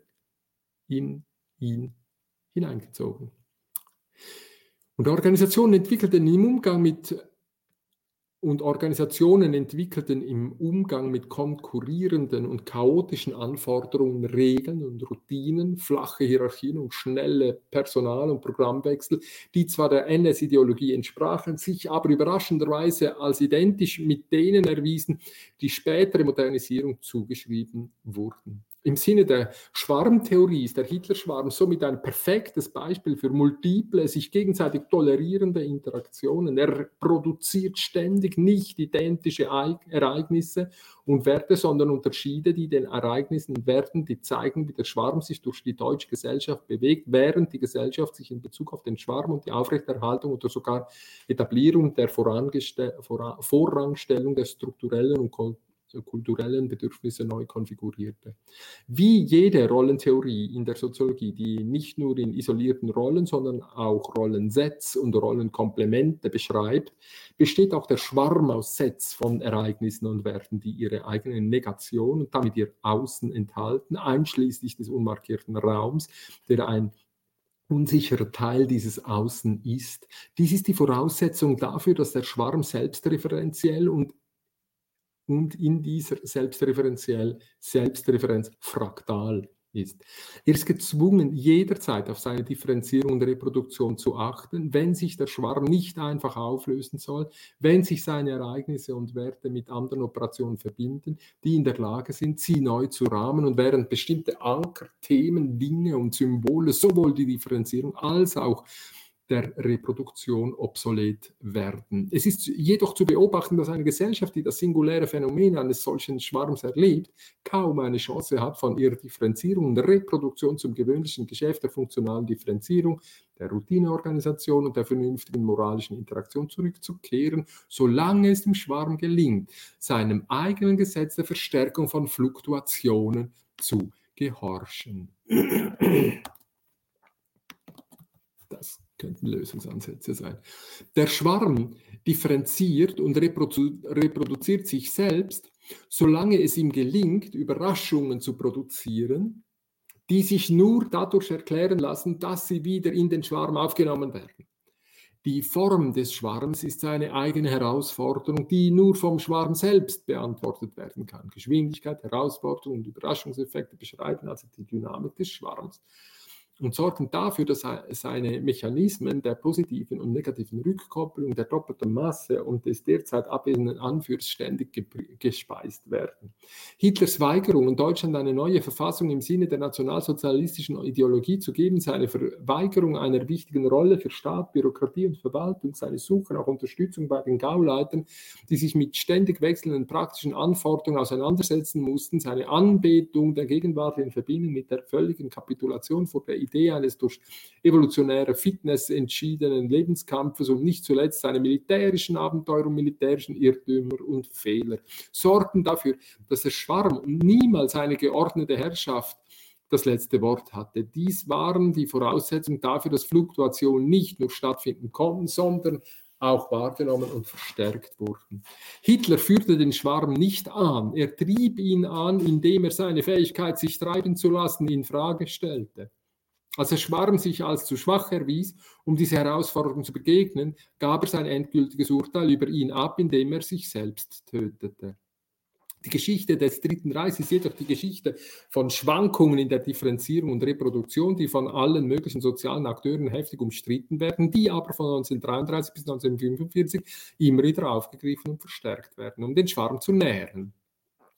in ihn hineingezogen. Und Organisationen entwickelten im Umgang mit und Organisationen entwickelten im Umgang mit konkurrierenden und chaotischen Anforderungen Regeln und Routinen, flache Hierarchien und schnelle Personal- und Programmwechsel, die zwar der NS-Ideologie entsprachen, sich aber überraschenderweise als identisch mit denen erwiesen, die spätere Modernisierung zugeschrieben wurden. Im Sinne der Schwarmtheorie ist der Hitler-Schwarm somit ein perfektes Beispiel für multiple, sich gegenseitig tolerierende Interaktionen. Er produziert ständig nicht identische Ereignisse und Werte, sondern Unterschiede, die den Ereignissen und Werten, die zeigen, wie der Schwarm sich durch die deutsche Gesellschaft bewegt, während die Gesellschaft sich in Bezug auf den Schwarm und die Aufrechterhaltung oder sogar Etablierung der Vorrangstellung der strukturellen und kulturellen Bedürfnisse neu konfigurierte. Wie jede Rollentheorie in der Soziologie, die nicht nur in isolierten Rollen, sondern auch Rollensets und Rollenkomplemente beschreibt, besteht auch der Schwarm aus Sets von Ereignissen und Werten, die ihre eigene Negation und damit ihr Außen enthalten, einschließlich des unmarkierten Raums, der ein unsicherer Teil dieses Außen ist. Dies ist die Voraussetzung dafür, dass der Schwarm selbstreferenziell und und in dieser selbstreferenziell Selbstreferenz fraktal ist. Er ist gezwungen, jederzeit auf seine Differenzierung und Reproduktion zu achten, wenn sich der Schwarm nicht einfach auflösen soll, wenn sich seine Ereignisse und Werte mit anderen Operationen verbinden, die in der Lage sind, sie neu zu rahmen und während bestimmte Anker, Themen, Dinge und Symbole sowohl die Differenzierung als auch der Reproduktion obsolet werden. Es ist jedoch zu beobachten, dass eine Gesellschaft, die das singuläre Phänomen eines solchen Schwarms erlebt, kaum eine Chance hat, von ihrer Differenzierung und Reproduktion zum gewöhnlichen Geschäft der funktionalen Differenzierung, der Routineorganisation und der vernünftigen moralischen Interaktion zurückzukehren, solange es dem Schwarm gelingt, seinem eigenen Gesetz der Verstärkung von Fluktuationen zu gehorchen. Das könnten Lösungsansätze sein. Der Schwarm differenziert und reprodu reproduziert sich selbst solange es ihm gelingt, Überraschungen zu produzieren, die sich nur dadurch erklären lassen, dass sie wieder in den Schwarm aufgenommen werden. Die Form des Schwarms ist eine eigene Herausforderung, die nur vom Schwarm selbst beantwortet werden kann. Geschwindigkeit, Herausforderung und Überraschungseffekte beschreiben also die Dynamik des Schwarms und sorgen dafür, dass seine Mechanismen der positiven und negativen Rückkopplung, der doppelten Masse und des derzeit abwesenden Anführers ständig gespeist werden. Hitlers Weigerung, Deutschland eine neue Verfassung im Sinne der nationalsozialistischen Ideologie zu geben, seine Verweigerung einer wichtigen Rolle für Staat, Bürokratie und Verwaltung, seine Suche nach Unterstützung bei den Gauleitern, die sich mit ständig wechselnden praktischen Anforderungen auseinandersetzen mussten, seine Anbetung der Gegenwart in Verbindung mit der völligen Kapitulation vor der Idee eines durch evolutionäre Fitness entschiedenen Lebenskampfes und nicht zuletzt seine militärischen Abenteuer und militärischen Irrtümer und Fehler sorgten dafür, dass der Schwarm niemals eine geordnete Herrschaft das letzte Wort hatte. Dies waren die Voraussetzungen dafür, dass Fluktuationen nicht nur stattfinden konnten, sondern auch wahrgenommen und verstärkt wurden. Hitler führte den Schwarm nicht an, er trieb ihn an, indem er seine Fähigkeit, sich treiben zu lassen, in Frage stellte. Als der Schwarm sich als zu schwach erwies, um diese Herausforderung zu begegnen, gab er sein endgültiges Urteil über ihn ab, indem er sich selbst tötete. Die Geschichte des Dritten Reichs ist jedoch die Geschichte von Schwankungen in der Differenzierung und Reproduktion, die von allen möglichen sozialen Akteuren heftig umstritten werden, die aber von 1933 bis 1945 immer wieder aufgegriffen und verstärkt werden, um den Schwarm zu nähren.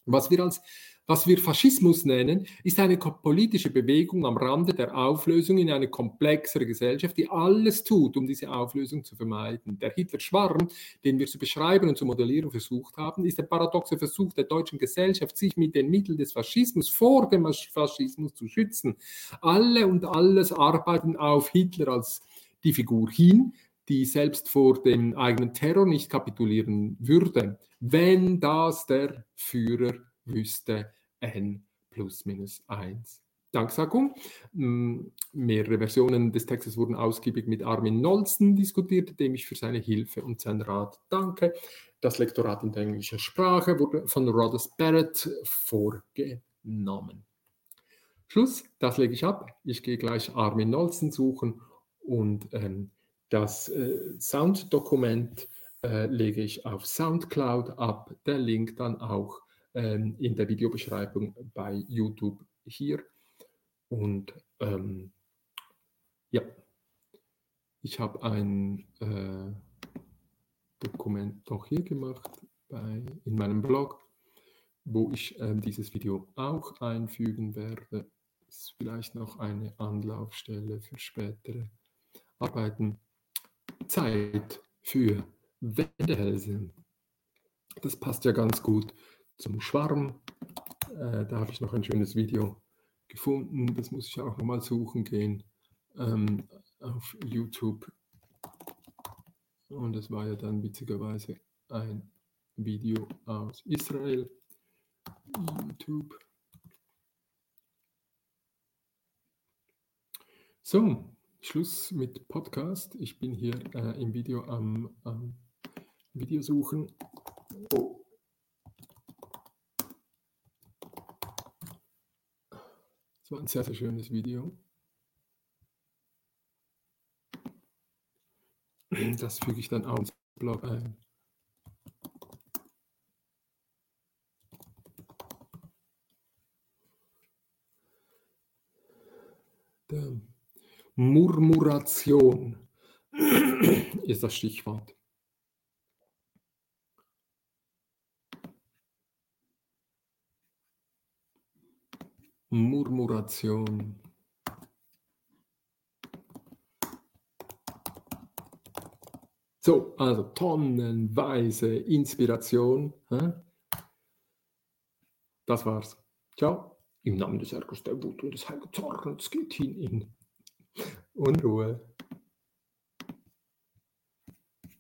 Was wir als was wir Faschismus nennen, ist eine politische Bewegung am Rande der Auflösung in eine komplexere Gesellschaft, die alles tut, um diese Auflösung zu vermeiden. Der Hitler-Schwarm, den wir zu beschreiben und zu modellieren versucht haben, ist der paradoxe Versuch der deutschen Gesellschaft, sich mit den Mitteln des Faschismus vor dem Faschismus zu schützen. Alle und alles arbeiten auf Hitler als die Figur hin, die selbst vor dem eigenen Terror nicht kapitulieren würde, wenn das der Führer wüsste n plus minus 1. Danksagung. Mm, mehrere Versionen des Textes wurden ausgiebig mit Armin Nolzen diskutiert, dem ich für seine Hilfe und seinen Rat danke. Das Lektorat in der englischen Sprache wurde von Rhodes Barrett vorgenommen. Schluss, das lege ich ab. Ich gehe gleich Armin Nolzen suchen und ähm, das äh, Sounddokument äh, lege ich auf Soundcloud ab. Der Link dann auch ähm, in der Videobeschreibung bei YouTube hier. Und ähm, ja, ich habe ein äh, Dokument auch hier gemacht bei, in meinem Blog, wo ich äh, dieses Video auch einfügen werde. Ist vielleicht noch eine Anlaufstelle für spätere Arbeiten. Zeit für Wendehälse. Das passt ja ganz gut zum Schwarm. Äh, da habe ich noch ein schönes Video gefunden. Das muss ich auch nochmal suchen gehen ähm, auf YouTube. Und es war ja dann witzigerweise ein Video aus Israel. YouTube. So, Schluss mit Podcast. Ich bin hier äh, im Video am, am Video suchen. Oh. Es war ein sehr, sehr schönes Video. Das füge ich dann auch ins Blog ein. Der Murmuration ist das Stichwort. Murmuration. So, also tonnenweise Inspiration. Das war's. Ciao. Im Namen des Ergos der Wut und des Heiligen Zorns geht hin in Unruhe.